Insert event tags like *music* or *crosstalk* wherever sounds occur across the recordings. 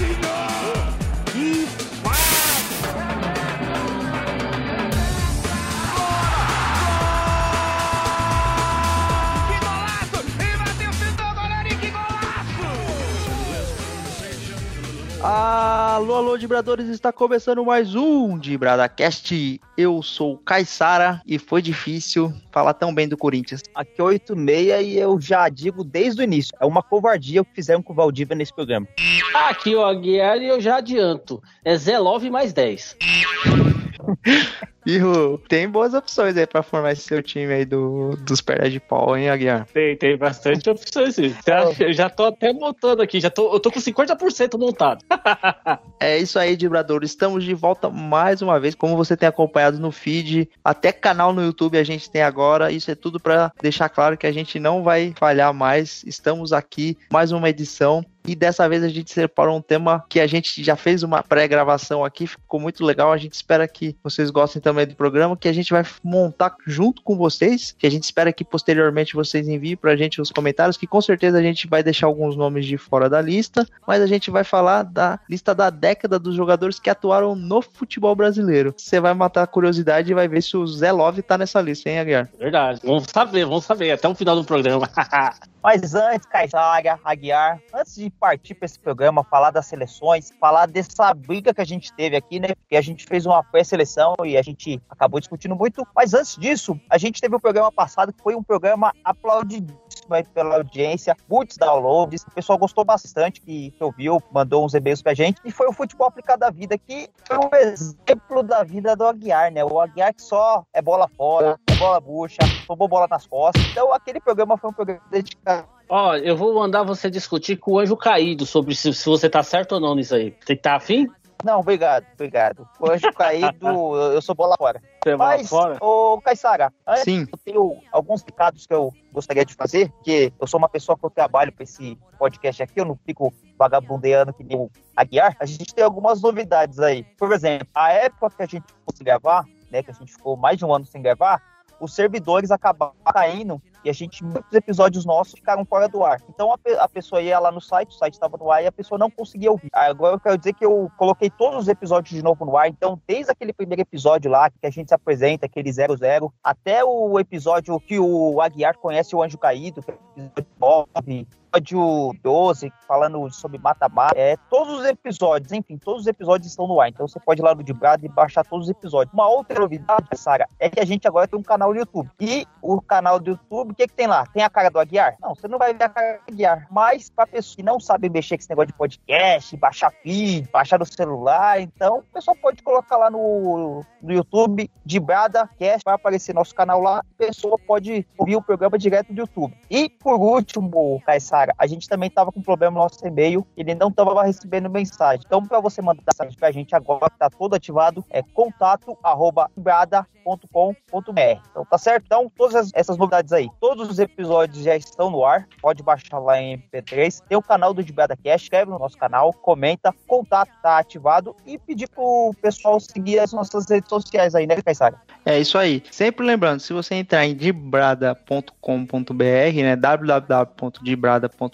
Alô, alô, Dibradores, está começando mais um DibradaCast. Eu sou o Caissara e foi difícil falar tão bem do Corinthians. Aqui é 86 e eu já digo desde o início, é uma covardia o que fizeram com o Valdívia nesse programa. Aqui o Aguiar e eu já adianto, é Zelov mais 10. *laughs* Ivo, tem boas opções aí pra formar esse seu time aí do, dos pernas de pau, hein, Aguiar? Tem, tem bastante opções. Já, eu já tô até montando aqui, já tô, eu tô com 50% montado. *laughs* é isso aí, Dibrador. Estamos de volta mais uma vez, como você tem acompanhado no feed, até canal no YouTube a gente tem agora. Isso é tudo para deixar claro que a gente não vai falhar mais. Estamos aqui, mais uma edição. E dessa vez a gente separou um tema que a gente já fez uma pré-gravação aqui, ficou muito legal. A gente espera que vocês gostem também do programa, que a gente vai montar junto com vocês, que a gente espera que posteriormente vocês enviem pra gente os comentários, que com certeza a gente vai deixar alguns nomes de fora da lista, mas a gente vai falar da lista da década dos jogadores que atuaram no futebol brasileiro. Você vai matar a curiosidade e vai ver se o Zé Love tá nessa lista, hein, Aguiar? Verdade, vamos saber, vamos saber, até o final do programa. *laughs* Mas antes, Caixaga, Aguiar, antes de partir para esse programa, falar das seleções, falar dessa briga que a gente teve aqui, né? Porque a gente fez uma pré-seleção e a gente acabou discutindo muito. Mas antes disso, a gente teve um programa passado que foi um programa aplaudidíssimo pela audiência, muitos downloads, o pessoal gostou bastante que, ouviu, mandou uns e-mails pra gente, e foi o Futebol Aplicado da Vida, que foi um exemplo da vida do Aguiar, né? O Aguiar que só é bola fora, é bola bucha, tomou bola nas costas, então aquele programa foi um programa dedicado Ó, eu vou mandar você discutir com o anjo caído sobre se, se você tá certo ou não nisso aí. Você tá afim? Não, obrigado, obrigado. Anjo caído, eu sou bola fora. Você Mas, fora? ô Caissara, antes Sim. eu tenho alguns recados que eu gostaria de fazer, porque eu sou uma pessoa que eu trabalho para esse podcast aqui, eu não fico vagabundeando que nem o Aguiar. A gente tem algumas novidades aí. Por exemplo, a época que a gente fosse gravar, né, que a gente ficou mais de um ano sem gravar, os servidores acabaram caindo e a gente, muitos episódios nossos ficaram fora do ar. Então a, a pessoa ia lá no site, o site estava no ar e a pessoa não conseguia ouvir. Agora eu quero dizer que eu coloquei todos os episódios de novo no ar. Então, desde aquele primeiro episódio lá, que a gente se apresenta, aquele 00, até o episódio que o Aguiar conhece o Anjo Caído, que é o episódio 9, episódio 12, falando sobre mata-mata. É, todos os episódios, enfim, todos os episódios estão no ar. Então você pode ir lá no Dibrado e baixar todos os episódios. Uma outra novidade, Sara, é que a gente agora tem um canal no YouTube. E o canal do YouTube, o que, que tem lá? Tem a cara do Aguiar? Não, você não vai ver a cara do Aguiar. Mas pra pessoa que não sabe mexer com esse negócio de podcast, baixar feed, baixar no celular, então o pessoal pode colocar lá no, no YouTube, Dibrada Cast, vai aparecer nosso canal lá. A pessoa pode ouvir o programa direto do YouTube. E por último, Caissara, cara, a gente também tava com problema no nosso e-mail, ele não tava recebendo mensagem. Então, para você mandar mensagem pra gente agora, tá todo ativado, é contato@brada.com.br. Então, tá certo? Então, todas essas novidades aí, todos os episódios já estão no ar, pode baixar lá em MP3. Tem o canal do Dibrada Cash, escreve no nosso canal, comenta, contato tá ativado e pedir pro pessoal seguir as nossas redes sociais aí, né, Caissara? É isso aí. Sempre lembrando, se você entrar em dibrada.com.br, né, www.dibrada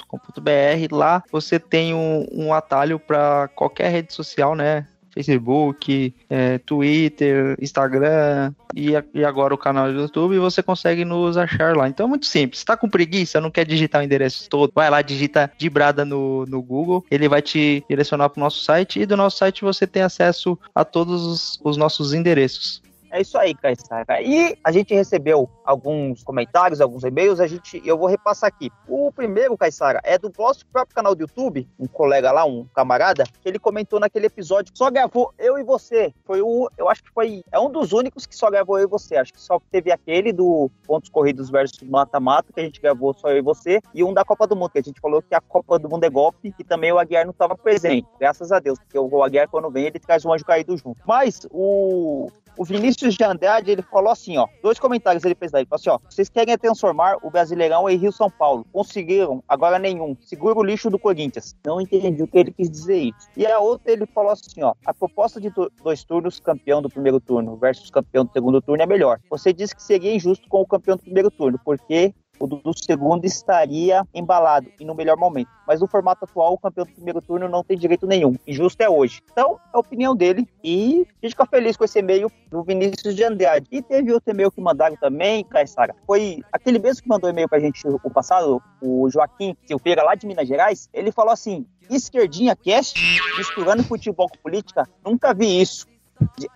com.br Lá você tem um, um atalho para qualquer rede social, né? Facebook, é, Twitter, Instagram e, e, agora o canal do YouTube você consegue nos achar lá. Então é muito simples. Está com preguiça, não quer digitar o endereço todo, vai lá, digita Dibrada no, no Google, ele vai te direcionar para o nosso site e do nosso site você tem acesso a todos os, os nossos endereços. É isso aí, Caissara. E a gente recebeu alguns comentários, alguns e-mails, a gente, eu vou repassar aqui. O primeiro, Caissara, é do nosso próprio canal do YouTube, um colega lá, um camarada, que ele comentou naquele episódio só gravou eu e você. Foi o, eu acho que foi, é um dos únicos que só gravou eu e você. Acho que só teve aquele do pontos corridos versus mata-mata, que a gente gravou só eu e você, e um da Copa do Mundo, que a gente falou que a Copa do Mundo é golpe, e também o Aguiar não estava presente. Graças a Deus, porque o Aguiar, quando vem, ele traz o anjo caído junto. Mas o o Vinícius de Andrade, ele falou assim, ó, dois comentários ele fez daí, ele falou assim, ó, vocês querem transformar o Brasileirão em Rio São Paulo, conseguiram, agora nenhum, segura o lixo do Corinthians. Não entendi o que ele quis dizer isso. E a outra ele falou assim, ó, a proposta de dois turnos, campeão do primeiro turno versus campeão do segundo turno é melhor. Você disse que seria injusto com o campeão do primeiro turno, porque o do, do segundo estaria embalado e no melhor momento. Mas no formato atual, o campeão do primeiro turno não tem direito nenhum. Injusto é hoje. Então, é a opinião dele. E a gente fica feliz com esse e-mail do Vinícius de Andrade. E teve outro e-mail que mandaram também, Caissara. Foi aquele mesmo que mandou e-mail pra gente o passado, o Joaquim Silveira, lá de Minas Gerais. Ele falou assim: Esquerdinha Cast, misturando futebol com política, nunca vi isso.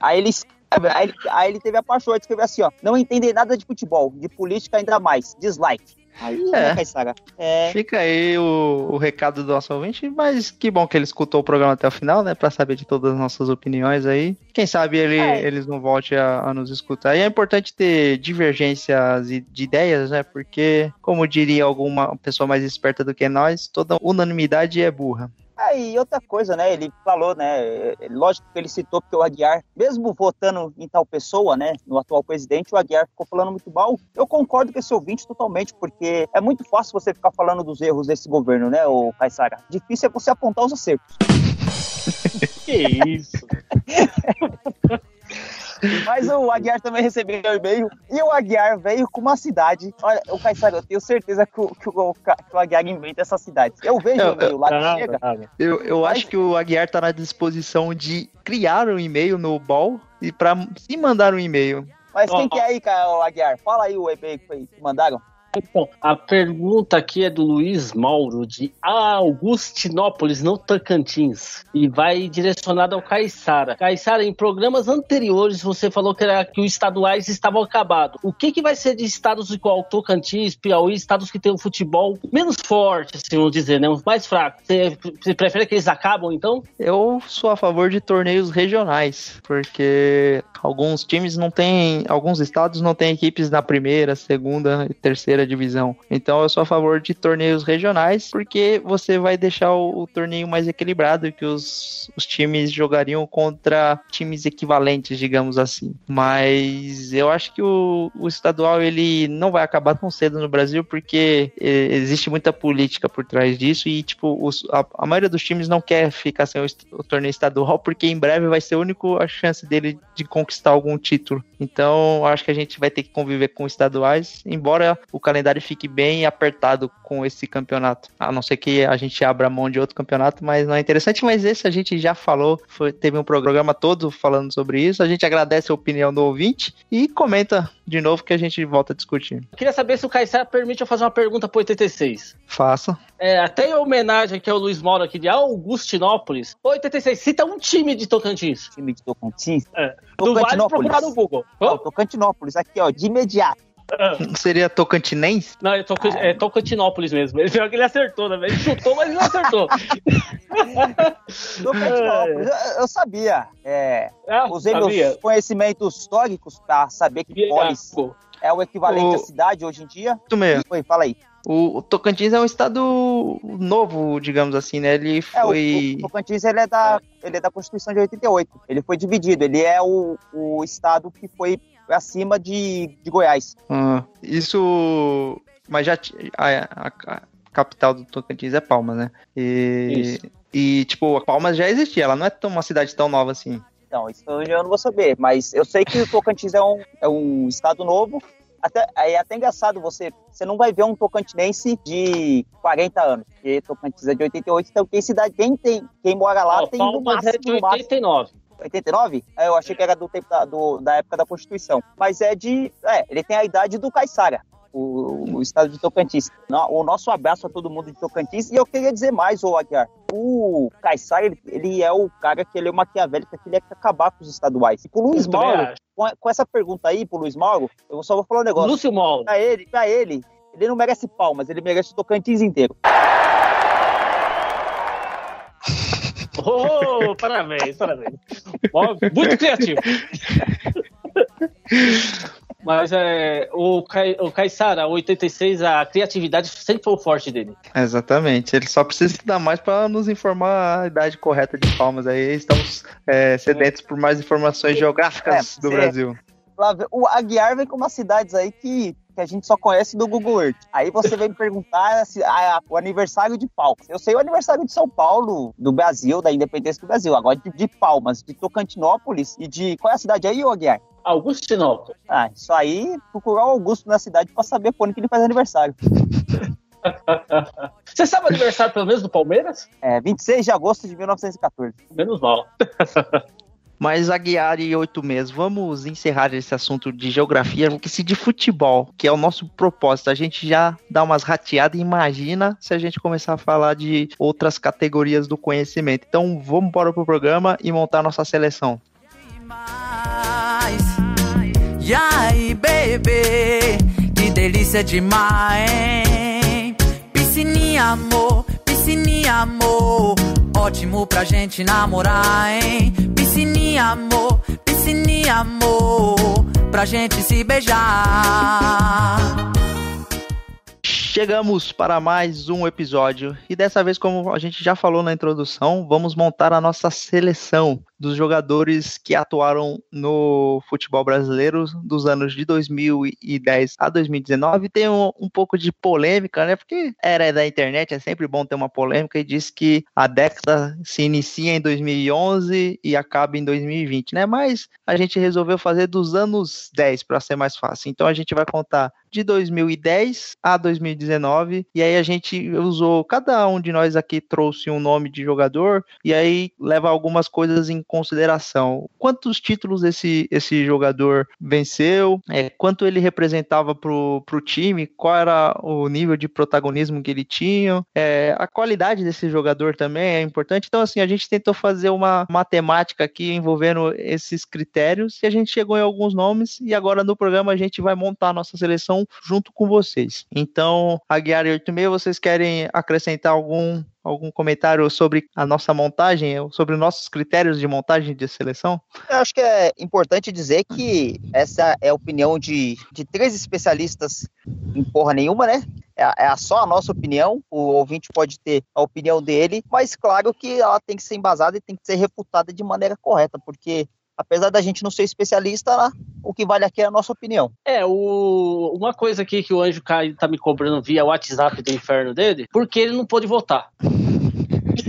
Aí ele Aí ele, aí ele teve a paixão de escrever assim, ó. Não entender nada de futebol, de política ainda mais. Dislike. Aí, É. né, Saga? É, Fica aí o, o recado do nosso ouvinte, mas que bom que ele escutou o programa até o final, né? Pra saber de todas as nossas opiniões aí. Quem sabe ele, É. eles não voltem a, a nos escutar. E é importante ter divergências de ideias, né? Porque, como diria alguma pessoa mais esperta do que nós, toda unanimidade é burra. Aí, e outra coisa, né? Ele falou, né? é, Lógico que ele citou que o Aguiar, mesmo votando em tal pessoa, né? No atual presidente, o Aguiar ficou falando muito mal. Eu concordo com esse ouvinte totalmente, porque é muito fácil você ficar falando dos erros desse governo, né, o Caissara? Difícil é você apontar os acertos. *laughs* Que isso? *laughs* Mas o Aguiar também recebeu o e-mail. E o Aguiar veio com uma cidade. Olha, o Caissara, eu tenho certeza que o, que o, que o Aguiar inventa essa cidade. Eu vejo Eu- o e-mail lá que Nada, chega. nada. Eu, eu Mas- acho que o Aguiar tá na disposição de criar um e-mail no Ball e pra se mandar um e-mail. Mas quem que é aí, cara, o Aguiar? Fala aí o e-mail que foi- que mandaram. Então, a pergunta aqui é do Luiz Mauro, de Augustinópolis, no Tocantins, e vai direcionada ao Caiçara. Caiçara, em programas anteriores você falou que, era, que os estaduais estavam acabados. O que, que vai ser de estados igual Tocantins, Piauí, estados que têm um futebol menos forte, assim, vamos dizer, né? Mais fracos? Você, você prefere que eles acabam, então? Eu sou a favor de torneios regionais, porque alguns times não têm, alguns estados não têm equipes na primeira, segunda e terceira divisão. Então eu sou a favor de torneios regionais, porque você vai deixar o, o torneio mais equilibrado, que os, os times jogariam contra times equivalentes, digamos assim. Mas eu acho que o, o estadual ele não vai acabar tão cedo no Brasil, porque eh, existe muita política por trás disso e tipo os- a, a maioria dos times não quer ficar sem o, o torneio estadual, porque em breve vai ser a única chance dele de conquistar algum título. Então acho que a gente vai ter que conviver com estaduais, embora o calendário fique bem apertado com esse campeonato. A não ser que a gente abra mão de outro campeonato, mas não é interessante. Mas esse a gente já falou, foi- teve um programa todo falando sobre isso. A gente agradece a opinião do ouvinte e comenta de novo que a gente volta a discutir. Eu queria saber se o Caiçara permite eu fazer uma pergunta pro 86. Faça. É, até em homenagem aqui ao Luiz Mauro aqui de Augustinópolis. 86, cita um time de Tocantins. Time de Tocantins. É. Vale procurar no Google. Tocantinópolis, aqui, ó, de imediato. Seria Tocantinense? Não, é, Toc é Tocantinópolis mesmo. Ele, pior que ele acertou, né? Ele chutou, mas ele não acertou. *laughs* Tocantinópolis, eu, eu sabia. É, Ah, usei sabia? meus conhecimentos históricos pra saber que Polis Pô, é o equivalente O- à cidade hoje em dia. Isso mesmo. Oi, fala aí. O, o Tocantins é um estado novo, digamos assim, né? Ele É, o, foi. o Tocantins ele é, da, ele é da Constituição de 88. Ele foi dividido. Ele é o, o estado que foi acima de, de Goiás. Ah, isso. Mas já. A, a- a capital do Tocantins é Palmas, né? E, Isso. e, tipo, Palmas já existia, ela não é tão, uma cidade tão nova assim. Então, isso eu não vou saber. Mas eu sei que o Tocantins é um, é um estado novo. Até, é até engraçado você. Você não vai ver um tocantinense de 40 anos. Porque Tocantins é de 88, então quem cidade, quem tem, quem mora lá ó, tem no Palmas é máximo, de no máximo 89. 89? É, eu achei que era do tempo da, do- da época da Constituição. Mas é de. É, ele tem a idade do Caiçara, o, o estado de Tocantins. O nosso abraço a todo mundo de Tocantins. E eu queria dizer mais, ô Aguiar. O Caiçara, ele, ele é o cara que ele é maquiavélico, que ele quer acabar com os estaduais. E pro Luiz Eu Mauro, com, com essa pergunta aí, pro Luiz Mauro, eu só vou falar um negócio. Lúcio Mauro. Pra ele, pra ele, ele não merece palmas, ele merece o Tocantins inteiro. *laughs* Oh, parabéns, parabéns. Muito criativo. *laughs* Mas é, o, Cai, o Caissara, 86, a criatividade sempre foi o forte dele. Exatamente. Ele só precisa estudar mais para nos informar a idade correta de Palmas. Aí estamos é, sedentos por mais informações geográficas É, do sim. Brasil. Lá O Aguiar vem com umas cidades aí que, que a gente só conhece do Google Earth. Aí você vem me perguntar se- a- o aniversário de Palmas. Eu sei o aniversário de São Paulo, do Brasil, da independência do Brasil. Agora de, de Palmas, de Tocantinópolis e de. Qual é a cidade aí, ô Aguiar? Augustinópolis. Ah, isso aí, procurar o Augusto na cidade pra saber quando que ele faz aniversário. *laughs* Você sabe o aniversário pelo menos do Palmeiras? É, 26 de agosto de 1914. Menos mal. *laughs* Mas Aguiar e oito meses, vamos encerrar esse assunto de geografia, porque se de futebol, que é o nosso propósito, a gente já dá umas rateadas, imagina se a gente começar a falar de outras categorias do conhecimento. Então vamos embora pro programa e montar nossa seleção. E aí, bebê, que delícia demais, hein? Piscininha, amor, piscininha, amor, ótimo pra gente namorar, hein? Piscininha, amor, piscininha, amor, pra gente se beijar. Chegamos para mais um episódio e dessa vez, como a gente já falou na introdução, vamos montar a nossa seleção dos jogadores que atuaram no futebol brasileiro dos anos de 2010 a 2019. Tem um, um pouco de polêmica, né? Porque era da internet, é sempre bom ter uma polêmica e diz que a década se inicia em 2011 e acaba em 2020, né? Mas a gente resolveu fazer dos anos 10 para ser mais fácil. Então a gente vai contar de 2010 a 2019 e aí a gente usou cada um de nós aqui trouxe um nome de jogador e aí leva algumas coisas em consideração. Quantos títulos esse, esse jogador venceu? É, quanto ele representava para o time? Qual era o nível de protagonismo que ele tinha? É, a qualidade desse jogador também é importante. Então, assim, a gente tentou fazer uma matemática aqui envolvendo esses critérios e a gente chegou em alguns nomes e agora no programa a gente vai montar a nossa seleção junto com vocês. Então, Aguiar e 86, vocês querem acrescentar algum algum comentário sobre a nossa montagem, sobre nossos critérios de montagem de seleção? Eu acho que é importante dizer que essa é a opinião de, de três especialistas em porra nenhuma, né? É, é só a nossa opinião, o ouvinte pode ter a opinião dele, mas claro que ela tem que ser embasada e tem que ser refutada de maneira correta, porque apesar da gente não ser especialista, o que vale aqui é a nossa opinião. É, o... uma coisa aqui que o Anjo Caio tá me cobrando via WhatsApp do inferno dele, porque ele não pôde votar. *laughs*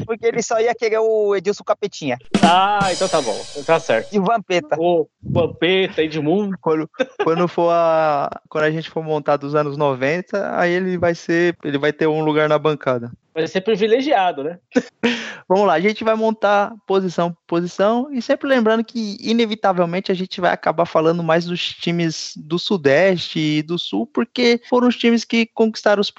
Porque ele só ia querer o Edilson Capetinha. Ah, então tá bom. Tá certo. E o Vampeta. O Vampeta, Edmundo. Quando, quando for a. Quando a gente for montar dos anos 90, aí ele vai ser. Ele vai ter um lugar na bancada vai ser privilegiado, né? *laughs* Vamos lá, a gente vai montar posição por posição e sempre lembrando que, inevitavelmente, a gente vai acabar falando mais dos times do Sudeste e do Sul, porque foram os times que conquistaram os,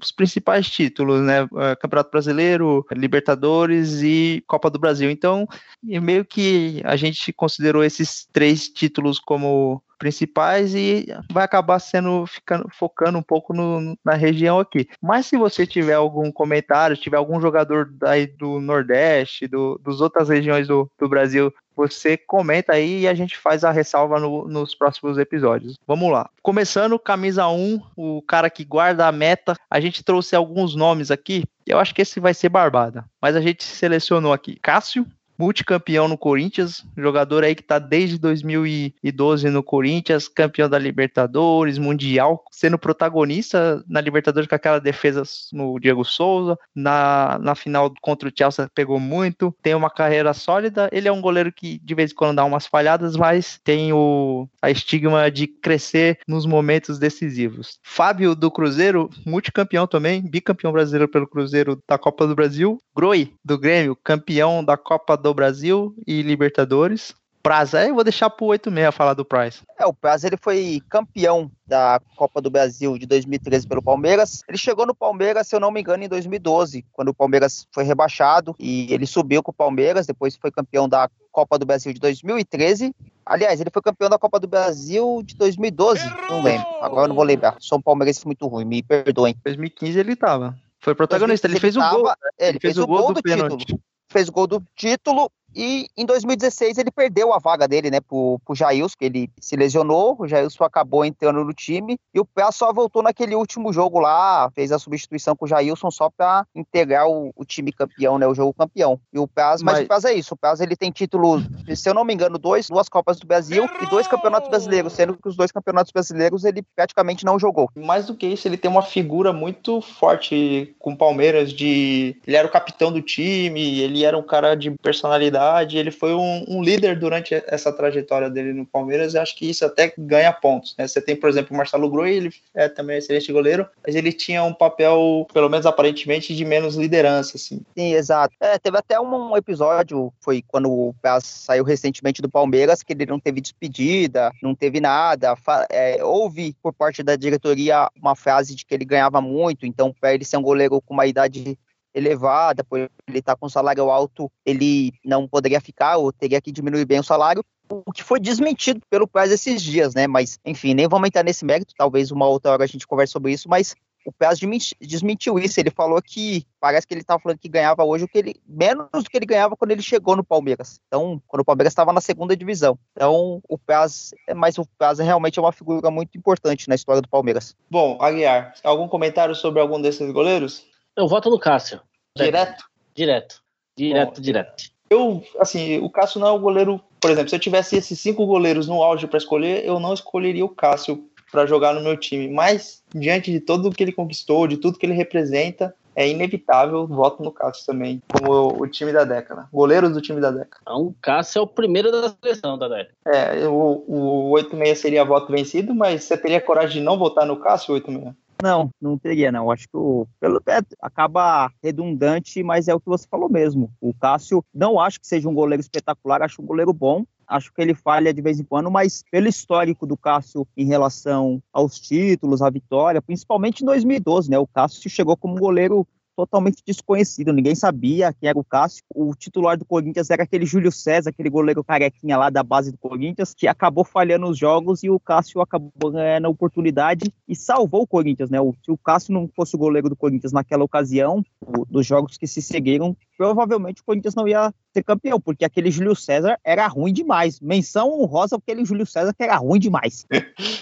os principais títulos, né? É, Campeonato Brasileiro, Libertadores e Copa do Brasil. Então, meio que a gente considerou esses três títulos como principais e vai acabar sendo ficando focando um pouco no, na região aqui. Mas se você tiver algum comentário, tiver algum jogador daí do Nordeste, do, dos outras regiões do, do Brasil você comenta aí e a gente faz a ressalva no, nos próximos episódios. Vamos lá. Começando, camisa 1, o cara que guarda a meta. A gente trouxe alguns nomes aqui. Eu acho que esse vai ser Barbada. Mas a gente selecionou aqui Cássio, multicampeão no Corinthians, jogador aí que tá desde 2012 no Corinthians, campeão da Libertadores, Mundial, sendo protagonista na Libertadores com aquela defesa no Diego Souza, na, na final contra o Chelsea pegou muito, tem uma carreira sólida, ele é um goleiro que de vez em quando dá umas falhadas, mas tem o a estigma de crescer nos momentos decisivos. Fábio do Cruzeiro, multicampeão também, bicampeão brasileiro pelo Cruzeiro da Copa do Brasil, Groi do Grêmio, campeão da Copa do do Brasil e Libertadores. Praza, eu vou deixar pro 86 falar do Price. É, o Praza ele foi campeão da Copa do Brasil de 2013 pelo Palmeiras. Ele chegou no Palmeiras, se eu não me engano, em 2012, quando o Palmeiras foi rebaixado e ele subiu com o Palmeiras, depois foi campeão da Copa do Brasil de 2013. Aliás, ele foi campeão da Copa do Brasil de 2012, não lembro. Agora eu não vou lembrar. Sou um palmeirense muito ruim, me perdoem. 2015 ele tava. Foi protagonista, ele fez o gol. Ele, ele fez, fez, o gol, gol do, do título fez gol do título e em 2016 ele perdeu a vaga dele, né, pro, pro Jailson, que ele se lesionou, o Jailson acabou entrando no time, e o Pé só voltou naquele último jogo lá, fez a substituição com o Jailson só para integrar o, o, time campeão, né, o jogo campeão. E o Paz, mas, mas o Paz é isso, o Paz ele tem título, se eu não me engano, dois, duas Copas do Brasil e dois campeonatos brasileiros, sendo que os dois campeonatos brasileiros ele praticamente não jogou. Mais do que isso, ele tem uma figura muito forte com o Palmeiras de ele era o capitão do time, ele era um cara de personalidade ele foi um, um, líder durante essa trajetória dele no Palmeiras, e acho que isso até ganha pontos, né? Você tem, por exemplo, o Marcelo Groi, ele é também um excelente goleiro, mas ele tinha um papel, pelo menos aparentemente, de menos liderança, assim. Sim, exato. É, teve até um episódio, foi quando o Paz saiu recentemente do Palmeiras, que ele não teve despedida, não teve nada, é, houve por parte da diretoria uma frase de que ele ganhava muito, então para ele ser um goleiro com uma idade elevada, por ele estar tá com salário alto, ele não poderia ficar ou teria que diminuir bem o salário, o que foi desmentido pelo Praz esses dias, né? Mas, enfim, nem vamos entrar nesse mérito, talvez uma outra hora a gente converse sobre isso, mas o Praz desmentiu isso, ele falou que parece que ele estava falando que ganhava hoje o que ele menos do que ele ganhava quando ele chegou no Palmeiras. Então, quando o Palmeiras estava na segunda divisão. Então, o Praz, mas o Praz realmente é uma figura muito importante na história do Palmeiras. Bom, Aguiar, algum comentário sobre algum desses goleiros? Eu voto no Cássio. Direto? Direto. Direto, Bom, direto. Eu, assim, o Cássio não é o goleiro. Por exemplo, se eu tivesse esses cinco goleiros no auge para escolher, eu não escolheria o Cássio para jogar no meu time. Mas, diante de tudo que ele conquistou, de tudo que ele representa, é inevitável voto no Cássio também, como o time da década. Goleiros do time da década. Então, o Cássio é o primeiro da seleção da década. É, o, o 86 seria voto vencido, mas você teria coragem de não votar no Cássio, 86? Não, não teria, não. Acho que o, pelo, é, acaba redundante, mas é o que você falou mesmo. O Cássio, não acho que seja um goleiro espetacular, acho um goleiro bom. Acho que ele falha de vez em quando, mas pelo histórico do Cássio em relação aos títulos, à vitória, principalmente em 2012, né? O Cássio chegou como goleiro totalmente desconhecido, ninguém sabia quem era o Cássio. O titular do Corinthians era aquele Júlio César, aquele goleiro carequinha lá da base do Corinthians, que acabou falhando os jogos e o Cássio acabou ganhando a oportunidade e salvou o Corinthians, né? Se o Cássio não fosse o goleiro do Corinthians naquela ocasião, dos jogos que se seguiram, provavelmente o Corinthians não ia ser campeão, porque aquele Júlio César era ruim demais. Menção honrosa aquele Júlio César que era ruim demais. *laughs*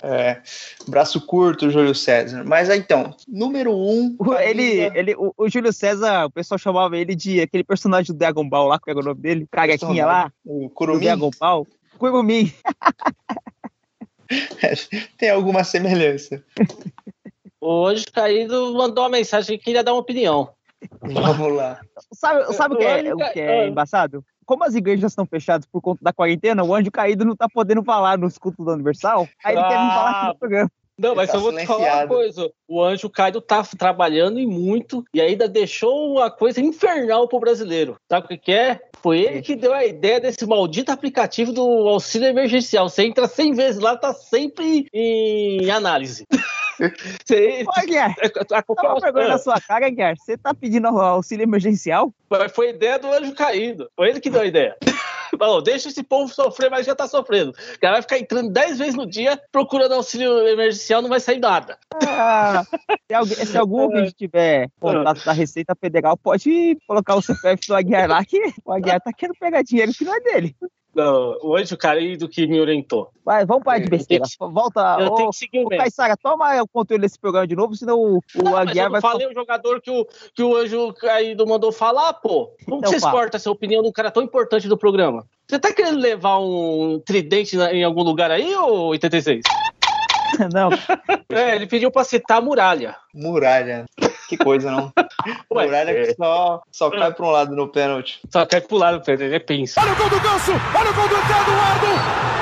É, braço curto, Júlio César. Mas então, número um. Ele, ele, o, o, Júlio César, o pessoal chamava ele de aquele personagem do Dragon Ball lá, que é o nome dele? Carequinha lá. O Kurumi. Dragon Ball. Kurumi. *laughs* Tem alguma semelhança. Hoje Caído mandou uma mensagem que queria dar uma opinião. *laughs* Vamos lá. Sabe, sabe o, que é, o que é embaçado? Como as igrejas estão fechadas por conta da quarentena, o anjo caído não tá podendo falar nos cultos do Universal, aí ele ah, quer vir falar aqui no programa. Não, mas tá eu vou te falar uma coisa. O Anjo Caído tá trabalhando e muito e ainda deixou uma coisa infernal pro brasileiro. Sabe o que, que é? Foi ele que deu a ideia desse maldito aplicativo do auxílio emergencial. Você entra 100 vezes lá, tá sempre em análise. *laughs* Você, Ô, Guiar, a, a qualquer... vergonha na sua cara, Guiar. Você tá pedindo auxílio emergencial? Foi ideia do anjo caído. Foi ele que deu a ideia. *laughs* Falou, deixa esse povo sofrer, mas já tá sofrendo. O cara vai ficar entrando 10 vezes no dia procurando auxílio emergencial, não vai sair nada. Ah, se, alguém, se algum *laughs* ouvinte tiver contato da Receita Federal, pode colocar o CPF do Aguiar lá, que o Aguiar tá querendo pegar dinheiro que não é dele. Não, o anjo caído que me orientou. Vai, vamos parar de besteira. Que, Volta. Eu ô, tenho que seguir o Caissara, toma o controle desse programa de novo, senão o, não, Aguiar vai. Eu falei o jogador que o, que o anjo caído mandou falar, pô. Como então, você exporta essa opinião de um cara tão importante do programa? Você tá querendo levar um tridente na, em algum lugar aí, ô 86? *laughs* Não. É, ele pediu pra citar a muralha. Muralha. Que coisa, não? *laughs* Ué, muralha é. que só, só cai pra um lado no pênalti. Só cai pro lado, Pedro, ele é pensa. Olha o gol do Ganso! Olha o gol do Eduardo!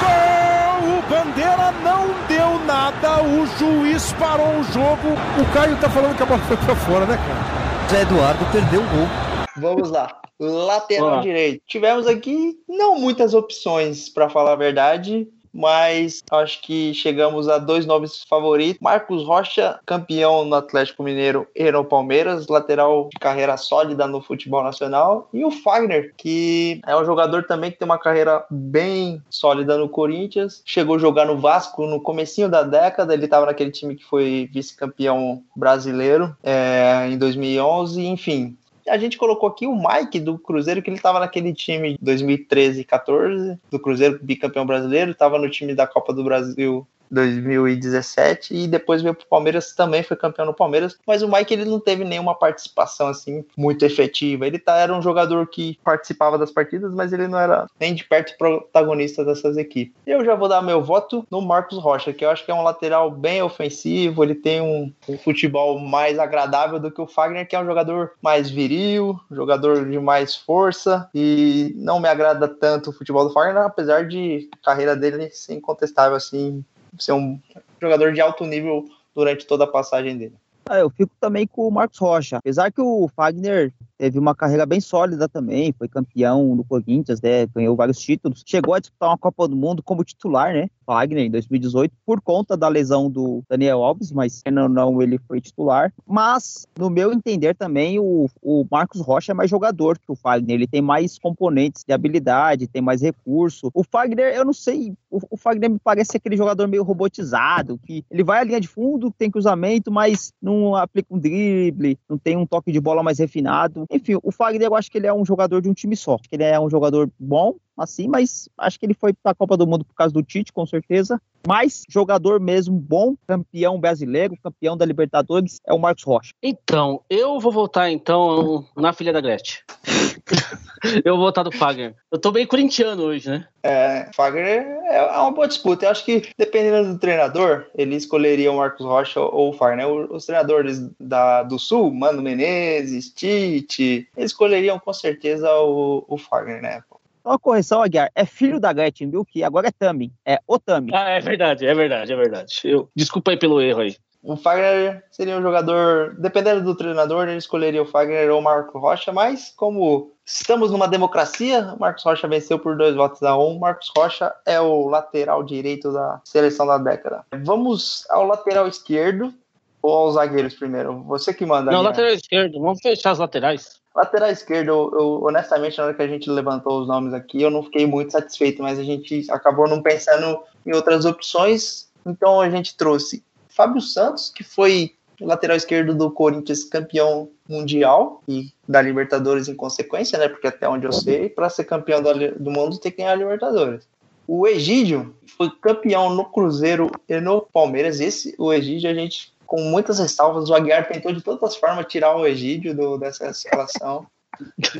Gol! O Bandeira não deu nada, o juiz parou o jogo. O Caio tá falando que a bola foi pra fora, né, cara? Zé Eduardo perdeu o gol. Vamos lá. Lateral direito. Tivemos aqui não muitas opções, para falar a verdade mas acho que chegamos a dois nomes favoritos. Marcos Rocha, campeão no Atlético Mineiro e no Palmeiras, lateral de carreira sólida no futebol nacional, e o Fagner, que é um jogador também que tem uma carreira bem sólida no Corinthians, chegou a jogar no Vasco no comecinho da década, ele estava naquele time que foi vice-campeão brasileiro é, em 2011, enfim, a gente colocou aqui o Mike do Cruzeiro, que ele estava naquele time 2013 e 14 do Cruzeiro, bicampeão brasileiro, estava no time da Copa do Brasil 2017 e depois veio pro Palmeiras, também foi campeão no Palmeiras, mas o Mike ele não teve nenhuma participação assim muito efetiva. Ele tá, era um jogador que participava das partidas, mas ele não era nem de perto protagonista dessas equipes. Eu já vou dar meu voto no Marcos Rocha, que eu acho que é um lateral bem ofensivo, ele tem um, um futebol mais agradável do que o Fagner, que é um jogador mais viril, jogador de mais força e não me agrada tanto o futebol do Fagner, apesar de a carreira dele ser incontestável assim, ser um jogador de alto nível durante toda a passagem dele. Ah, eu fico também com o Marcos Rocha. Apesar que o Fagner teve uma carreira bem sólida também, foi campeão do Corinthians, né, ganhou vários títulos, chegou a disputar uma Copa do Mundo como titular, né, Wagner, em 2018, por conta da lesão do Daniel Alves, mas não, não ele foi titular. Mas, no meu entender também, o, o Marcos Rocha é mais jogador que o Fagner, ele tem mais componentes de habilidade, tem mais recurso. O Fagner, eu não sei, o, o Fagner me parece aquele jogador meio robotizado, que ele vai à linha de fundo, tem cruzamento, mas não aplica um drible, não tem um toque de bola mais refinado. Enfim, o Fagner eu acho que ele é um jogador de um time só. Ele é um jogador bom, assim, mas acho que ele foi para a Copa do Mundo por causa do Tite, com certeza. Mas jogador mesmo bom, campeão brasileiro, campeão da Libertadores, é o Marcos Rocha. Então, eu vou votar então na filha da Gretchen. *laughs* *laughs* eu vou votar do Fagner. Eu tô bem corintiano hoje, né? É, Fagner é uma boa disputa. Eu acho que, dependendo do treinador, ele escolheria o Marcos Rocha ou o Fagner. Os treinadores da, do Sul, Mano Menezes, Tite, eles escolheriam com certeza o, o Fagner, né? Uma correção, Aguiar, é filho da Gretchen, viu? Que agora é Tami. É o Tami. Ah, é verdade, é verdade, é verdade. Eu, desculpa aí pelo erro aí. O Fagner seria um jogador, dependendo do treinador, ele escolheria o Fagner ou o Marco Rocha, mas como estamos numa democracia, o Marcos Rocha venceu por dois votos a um. Marcos Rocha é o lateral direito da seleção da década. Vamos ao lateral esquerdo ou aos zagueiros primeiro? Você que manda. Não, minha. lateral esquerdo, vamos fechar as laterais. Lateral esquerdo, eu, eu, honestamente, na hora que a gente levantou os nomes aqui, eu não fiquei muito satisfeito, mas a gente acabou não pensando em outras opções, então a gente trouxe Fábio Santos, que foi lateral esquerdo do Corinthians campeão mundial e da Libertadores em consequência, né? Porque até onde eu sei, para ser campeão do mundo tem que ganhar a Libertadores. O Egídio foi campeão no Cruzeiro e no Palmeiras. Esse, o Egídio, a gente com muitas ressalvas. O Aguiar tentou de todas as formas tirar o Egídio do, dessa escalação.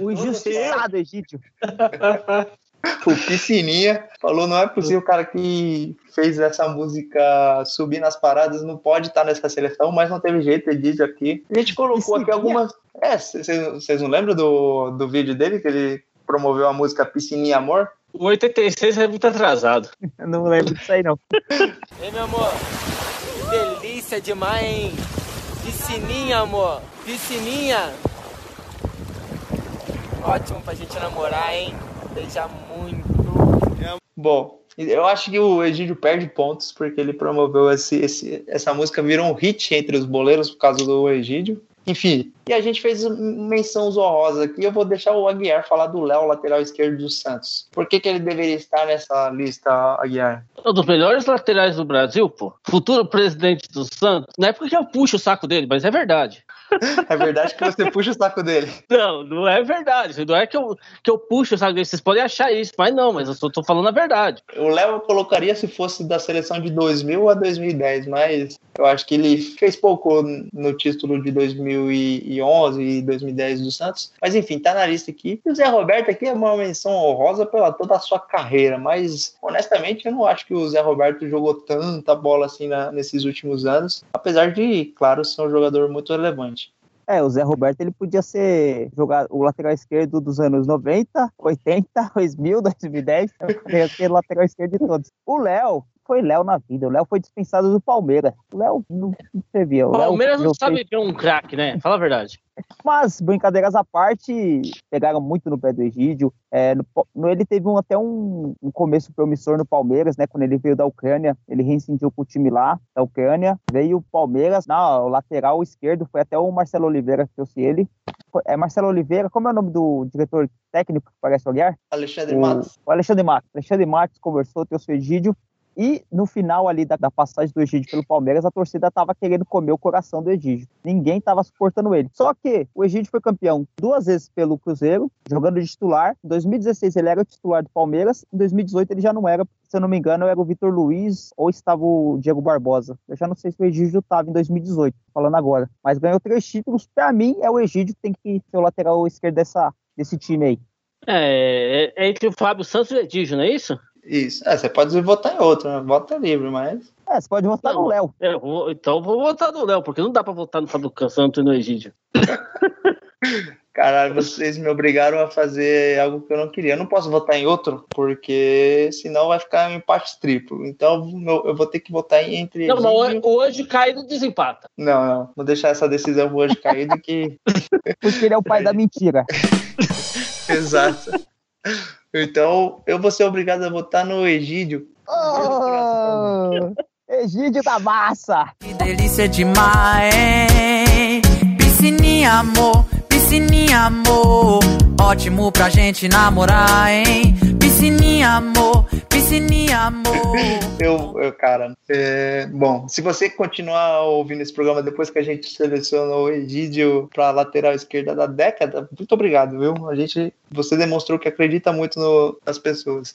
O injustiçado Egídio. *laughs* o Piscininha falou: não é possível o cara que fez essa música subir nas paradas não pode estar nessa seleção, mas não teve jeito, ele diz aqui. A gente colocou aqui algumas. É, vocês não lembram do, do vídeo dele que ele promoveu a música Piscininha Amor? O 86 é muito atrasado. *laughs* não lembro disso aí, não. Ei, meu amor, delícia demais, hein? Piscininha, amor. Piscininha. Ótimo pra gente namorar, hein? Beija muito. Bom, eu acho que o Egídio perde pontos porque ele promoveu esse, esse, essa música, virou um hit entre os boleiros por causa do Egídio. Enfim, e a gente fez menção honrosa aqui. Eu vou deixar o Aguiar falar do Léo, lateral esquerdo do Santos. Por que, que ele deveria estar nessa lista, Aguiar? Um dos melhores laterais do Brasil, pô. Futuro presidente do Santos. Não é porque eu puxo o saco dele, mas é verdade. É verdade que você puxa o saco dele. Não, não é verdade. Não é que eu, que eu puxo o saco dele. Vocês podem achar isso, mas não, mas eu só tô falando a verdade. O Léo colocaria se fosse da seleção de 2000 a 2010, mas eu acho que ele fez pouco no título de 2011 e 2010 do Santos. Mas enfim, tá na lista aqui. E o Zé Roberto aqui é uma menção honrosa pela toda a sua carreira, mas honestamente eu não acho que o Zé Roberto jogou tanta bola assim na, nesses últimos anos, apesar de, claro, ser um jogador muito relevante. É, o Zé Roberto ele podia ser jogar o lateral esquerdo dos anos 90, 80, 2000, 2010, podia ser lateral esquerdo de todos. O Léo, foi Léo na vida. O Léo foi dispensado do Palmeiras. O Léo não servia. O Palmeiras Léo, não sabe ver um craque, né? Fala a verdade. Mas, brincadeiras à parte, pegaram muito no pé do Egídio. É, no, no, ele teve um, até um, um, começo promissor no Palmeiras, né? Quando ele veio da Ucrânia, ele reincidiu com o time lá, da Ucrânia. Veio o Palmeiras, na lateral esquerdo, foi até o Marcelo Oliveira que trouxe ele. É Marcelo Oliveira, como é o nome do diretor técnico que parece olhar? Alexandre Matos. O Alexandre Matos. Alexandre Matos conversou, trouxe o Egídio E no final ali da, da passagem do Egídio pelo Palmeiras, a torcida tava querendo comer o coração do Egídio. Ninguém tava suportando ele. Só que o Egídio foi campeão duas vezes pelo Cruzeiro, jogando de titular. Em 2016 ele era o titular do Palmeiras, em 2018 ele já não era, se eu não me engano, era o Vitor Luiz ou estava o Diego Barbosa. Eu já não sei se o Egídio estava em 2018, falando agora. Mas ganhou três títulos. Para mim, é o Egídio que tem que ser o lateral esquerdo dessa, desse time aí. É, é, é entre o Fábio Santos e o Edígio, não é isso? Isso. É, você pode votar em outro, né? Vota livre, mas. É, você pode votar Não. no Léo. É, vou- então eu vou votar no Léo, porque não dá pra votar no Fábio Santos e no Egídio. *laughs* Caralho, vocês me obrigaram a fazer algo que eu não queria. Eu não posso votar em outro, porque senão vai ficar um empate triplo. Então eu vou ter que votar em- entre. Não, mas hoje, hoje cai no desempata. Não, não. Vou deixar essa decisão hoje caída que. *laughs* Porque ele é o pai da mentira. *laughs* Exato. Então, eu vou ser obrigado a votar no Egídio. Oh, Egídio da massa! Que delícia demais? Piscininha, amor, piscininha, amor. Ótimo pra gente namorar, hein? Piscininha, amor, piscininha, amor. *laughs* Eu, eu cara, é, bom, se você continuar ouvindo esse programa depois que a gente selecionou o Egídio para lateral esquerda da década, muito obrigado, viu? A gente, você demonstrou que acredita muito no- nas pessoas.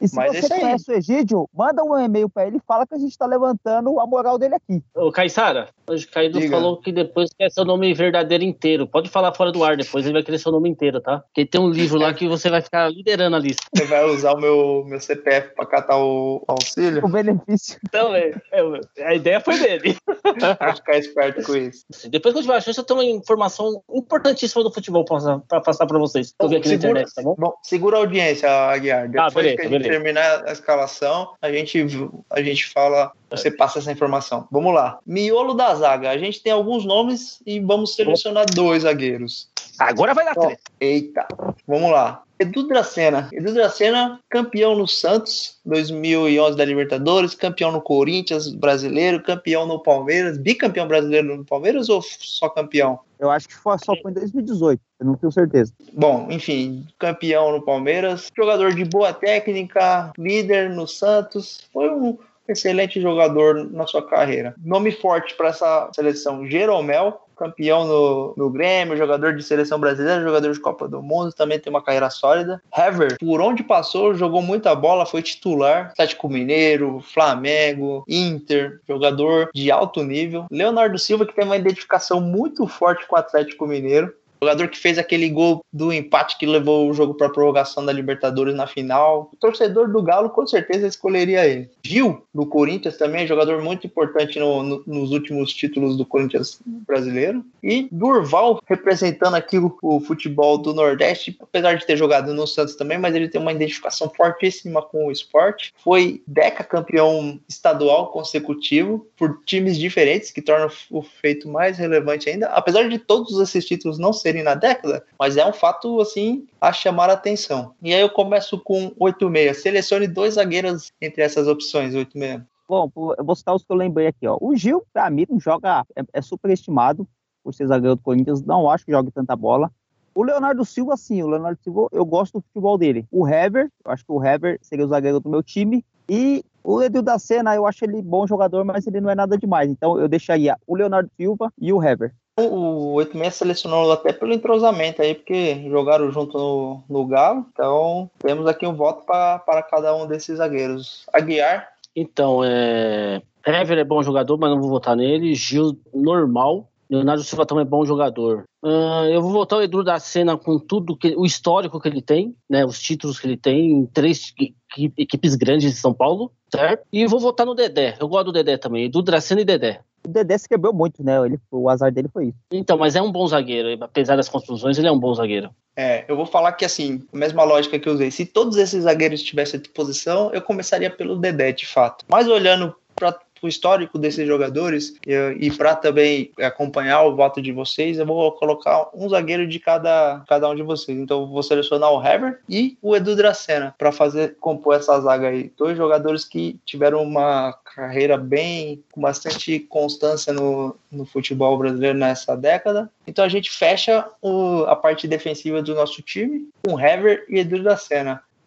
E se Mas você conhece o Egídio, manda um e-mail pra ele e fala que a gente tá levantando a moral dele aqui. Ô, Caissara, hoje o Caído Diga. falou que depois quer seu nome verdadeiro inteiro. Pode falar fora do ar depois, ele vai querer seu nome inteiro, tá? Porque tem um livro lá que você vai ficar liderando a lista. Você vai usar o meu, meu CPF para catar o auxílio? O benefício. Então, é, é, a ideia foi dele. *laughs* Vou ficar esperto com isso. Depois que eu tiver a chance, eu tenho uma informação importantíssima do futebol pra, pra passar pra vocês. Eu vi aqui na Segura- internet, tá bom? Bom, segura a audiência, Aguiar. Depois beleza, beleza. Terminar a escalação, a gente, a gente fala, você passa essa informação. Vamos lá. Miolo da zaga. A gente tem alguns nomes e vamos selecionar dois zagueiros. Agora vai dar treta. Eita, vamos lá. Edu Dracena. Edu Dracena, campeão no Santos, 2011 da Libertadores, campeão no Corinthians brasileiro, campeão no Palmeiras, bicampeão brasileiro no Palmeiras ou só campeão? Eu acho que foi, só foi em 2018, eu não tenho certeza. Bom, enfim, campeão no Palmeiras, jogador de boa técnica, líder no Santos, foi um excelente jogador na sua carreira. Nome forte para essa seleção: Jeromel, campeão no, no Grêmio, jogador de seleção brasileira, jogador de Copa do Mundo, também tem uma carreira sólida. Hever, por onde passou, jogou muita bola, foi titular. Atlético Mineiro, Flamengo, Inter, jogador de alto nível. Leonardo Silva, que tem uma identificação muito forte com o Atlético Mineiro. Jogador que fez aquele gol do empate que levou o jogo para a prorrogação da Libertadores na final. O torcedor do Galo com certeza escolheria ele. Gil, do Corinthians, também jogador muito importante no- no- nos últimos títulos do Corinthians brasileiro. E Durval, representando aqui o, o futebol do Nordeste, apesar de ter jogado no Santos também, mas ele tem uma identificação fortíssima com o esporte. Foi deca campeão estadual consecutivo por times diferentes, que torna o feito mais relevante ainda. Apesar de todos esses títulos não serem na década, mas é um fato assim a chamar a atenção. E aí eu começo com 8-6. Selecione dois zagueiros entre essas opções, 8-6. Bom, eu vou citar os que eu lembrei aqui, ó. O Gil, pra mim, não joga, é, é superestimado por ser zagueiro do Corinthians, não acho que jogue tanta bola. O Leonardo Silva, sim, o Leonardo Silva, eu gosto do futebol dele. O Hever, eu acho que o Hever seria o zagueiro do meu time. E o Edu da Sena, eu acho ele bom jogador, mas ele não é nada demais. Então eu deixaria o Leonardo Silva e o Hever. O 86 selecionou até pelo entrosamento aí, porque jogaram junto no, no Galo. Então temos aqui um voto para cada um desses zagueiros. Aguiar, Então, é. Hever é bom jogador, mas não vou votar nele. Gil, normal. Leonardo Silva também é bom jogador. Ah, eu vou votar o Edu da Sena com tudo que o histórico que ele tem, né? Os títulos que ele tem em três equi- equipes grandes de São Paulo, certo? E vou votar no Dedé. Eu gosto do Dedé também. Edu Dracena e Dedé. O Dedé se quebrou muito, né? Ele, o azar dele foi isso. Então, mas é um bom zagueiro. Apesar das construções, ele é um bom zagueiro. É, eu vou falar que assim, a mesma lógica que eu usei. Se todos esses zagueiros tivessem à disposição, eu começaria pelo Dedé, de fato. Mas olhando para o histórico desses jogadores e, e para também acompanhar o voto de vocês, eu vou colocar um zagueiro de cada, cada um de vocês. Então eu vou selecionar o Hever e o Edu Dracena para fazer compor essa zaga aí. Dois jogadores que tiveram uma carreira bem com bastante constância no, no futebol brasileiro nessa década. Então a gente fecha o- a parte defensiva do nosso time com Hever e Edu da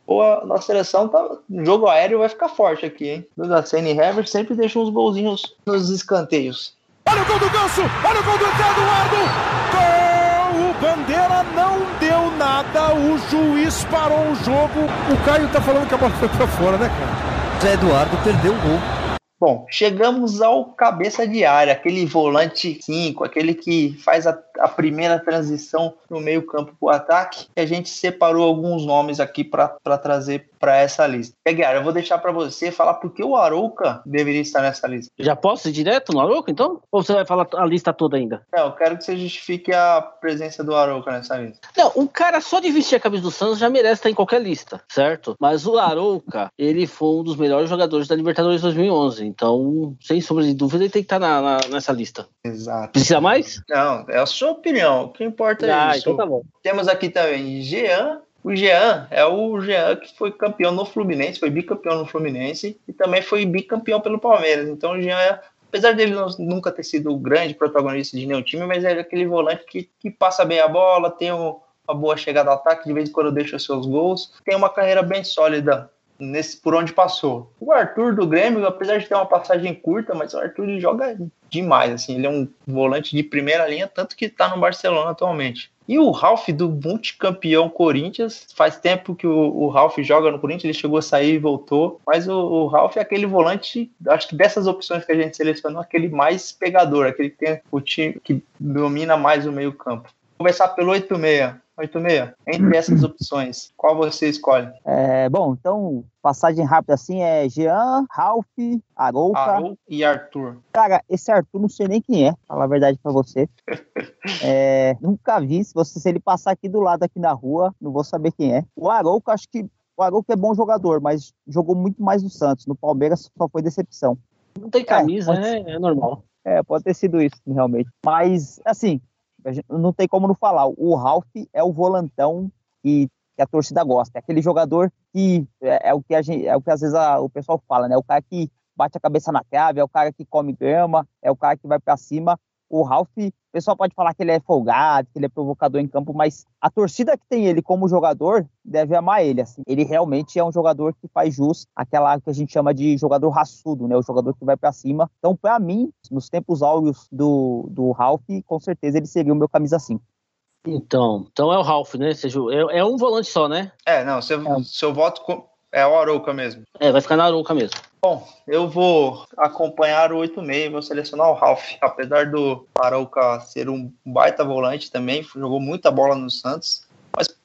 Pô, a nossa seleção tá. O jogo aéreo vai ficar forte aqui, hein? Da Senna e Herbert sempre deixam uns golzinhos nos escanteios. Olha o gol do Ganso! Olha o gol do Eduardo! Gol! O Bandeira não deu nada, o juiz parou o jogo. O Caio tá falando que a bola foi pra fora, né, cara? Zé Eduardo perdeu o gol. Bom, chegamos ao cabeça de área, aquele volante 5, aquele que faz a, a primeira transição no meio-campo para o ataque. E a gente separou alguns nomes aqui para trazer para essa lista. Pegueira, eu vou deixar para você falar por que o Arouca deveria estar nessa lista. Já posso ir direto no Arouca, então? Ou você vai falar a lista toda ainda? Não, eu quero que você justifique a presença do Arouca nessa lista. Não, um cara só de vestir a camisa do Santos já merece estar em qualquer lista, certo? Mas o Arouca, ele foi um dos melhores jogadores da Libertadores 2011. Então, sem sombra de dúvida, ele tem que estar na, na, nessa lista. Exato. Precisa mais? Não, é a sua opinião. O que importa é ah, isso. então tá bom. Temos aqui também Jean. O Jean é o Jean que foi campeão no Fluminense, foi bicampeão no Fluminense e também foi bicampeão pelo Palmeiras. Então o Jean é apesar dele não, nunca ter sido o grande protagonista de nenhum time, mas é aquele volante que, que passa bem a bola, tem um, uma boa chegada ao ataque, de vez em quando deixa seus gols, tem uma carreira bem sólida nesse por onde passou. O Arthur do Grêmio, apesar de ter uma passagem curta, mas o Arthur ele joga demais, assim, ele é um volante de primeira linha, tanto que está no Barcelona atualmente. E o Ralf do multicampeão Corinthians, faz tempo que o, o Ralf joga no Corinthians, ele chegou a sair e voltou, mas o, o Ralf é aquele volante, acho que dessas opções que a gente selecionou, aquele mais pegador, aquele que tem o time que domina mais o meio campo. Vou começar pelo 86. 86, entre essas opções, qual você escolhe? É, bom, então, passagem rápida assim é Jean, Ralph, Arouca. Arou e Arthur. Cara, esse Arthur não sei nem quem é, falar a verdade pra você. *laughs* É, nunca vi, se, você, se ele passar aqui do lado, aqui na rua, não vou saber quem é. O Arouca, acho que o Arouca é bom jogador, mas jogou muito mais no Santos. No Palmeiras só foi decepção. Não tem camisa, É, né? É normal. É, pode ter sido isso, realmente. Mas, assim, não tem como não falar. O Ralph é o volantão que, que a torcida gosta. É aquele jogador que é, é o que gente, é o que às vezes a- o pessoal fala, né? O cara que bate a cabeça na trave, é o cara que come grama, é o cara que vai pra cima. O Ralph, o pessoal pode falar que ele é folgado, que ele é provocador em campo, mas a torcida que tem ele como jogador deve amar ele. Assim. Ele realmente é um jogador que faz jus àquela que a gente chama de jogador raçudo, né? O jogador que vai pra cima. Então, pra mim, nos tempos áureos do, do Ralph, com certeza ele seria o meu camisa 5. Então, então é o Ralph, né? Seja, é, é um volante só, né? É, não, seu, É. seu voto é o Arouca mesmo. É, vai ficar na Arouca mesmo. Bom, eu vou acompanhar o 86, vou selecionar o Ralph. Apesar do Arouca ser um baita volante também, jogou muita bola no Santos,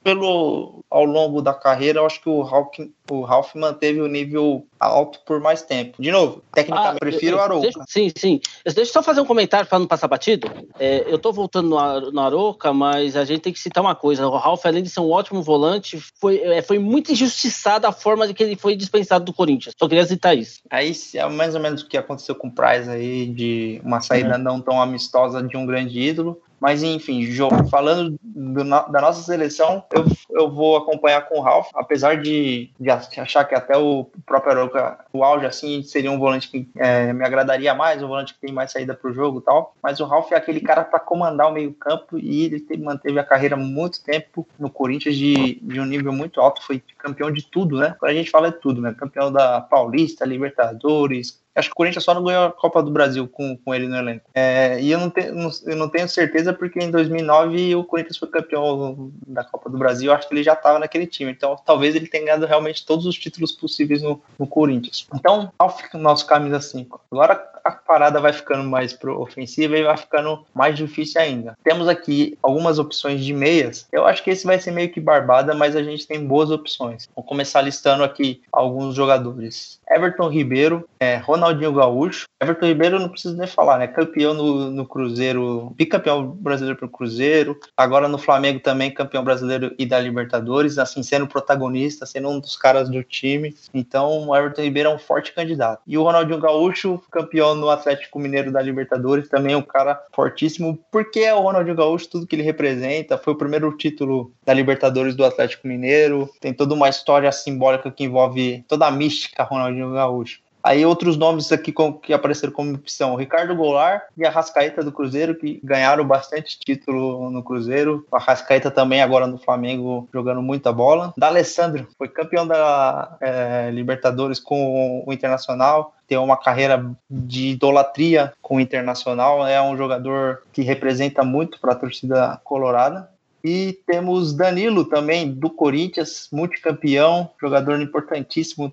pelo ao longo da carreira, eu acho que o Ralph, o Ralph manteve o nível alto por mais tempo. De novo, tecnicamente, Ah, prefiro eu- o eu- Arouca. deixa- Sim, sim. Deixa eu só fazer um comentário para não passar batido. É, eu tô voltando no, no Aroca, mas a gente tem que citar uma coisa. O Ralf, além de ser um ótimo volante, foi, é, foi muito injustiçada a forma de que ele foi dispensado do Corinthians. Só queria citar isso. Aí é mais ou menos o que aconteceu com o Price aí, de uma saída não tão amistosa de um grande ídolo. Mas enfim, jo- falando do da nossa seleção, eu, eu vou acompanhar com o Ralf, apesar de, de achar que até o próprio Aroca, o auge assim, seria um volante que é, me agradaria mais, um volante que tem mais saída para o jogo e tal. Mas o Ralf é aquele cara para comandar o meio-campo e ele te- manteve a carreira muito tempo no Corinthians de, de um nível muito alto, foi campeão de tudo, né? Quando a gente fala de tudo, né? Campeão da Paulista, Libertadores, Acho que o Corinthians só não ganhou a Copa do Brasil com, com ele no elenco. É, e eu não, te, não, eu não tenho certeza porque em 2009 o Corinthians foi campeão da Copa do Brasil. Acho que ele já estava naquele time. Então talvez ele tenha ganhado realmente todos os títulos possíveis no, no Corinthians. Então, ao nosso camisa 5. Agora a parada vai ficando mais pro ofensiva e vai ficando mais difícil ainda. Temos aqui algumas opções de meias. Eu acho que esse vai ser meio que barbada, mas a gente tem boas opções. Vou começar listando aqui alguns jogadores. Everton Ribeiro, é, Ronaldinho Gaúcho. Everton Ribeiro não preciso nem falar, né? Campeão no, no Cruzeiro, bicampeão brasileiro pro Cruzeiro. Agora no Flamengo também campeão brasileiro e da Libertadores, assim, sendo protagonista, sendo um dos caras do time. Então o Everton Ribeiro é um forte candidato. E o Ronaldinho Gaúcho, campeão no Atlético Mineiro da Libertadores, também um cara fortíssimo, porque é o Ronaldinho Gaúcho, tudo que ele representa. Foi o primeiro título da Libertadores do Atlético Mineiro. Tem toda uma história simbólica que envolve toda a mística Ronaldinho Gaúcho. Aí outros nomes aqui com, que apareceram como opção: Ricardo Goulart e a Rascaeta do Cruzeiro, que ganharam bastante título no Cruzeiro. A Rascaeta também agora no Flamengo jogando muita bola. D'Alessandro foi campeão da é, Libertadores com o Internacional tem uma carreira de idolatria com o Internacional, é um jogador que representa muito para a torcida colorada. E temos Danilo também, do Corinthians, multicampeão, jogador importantíssimo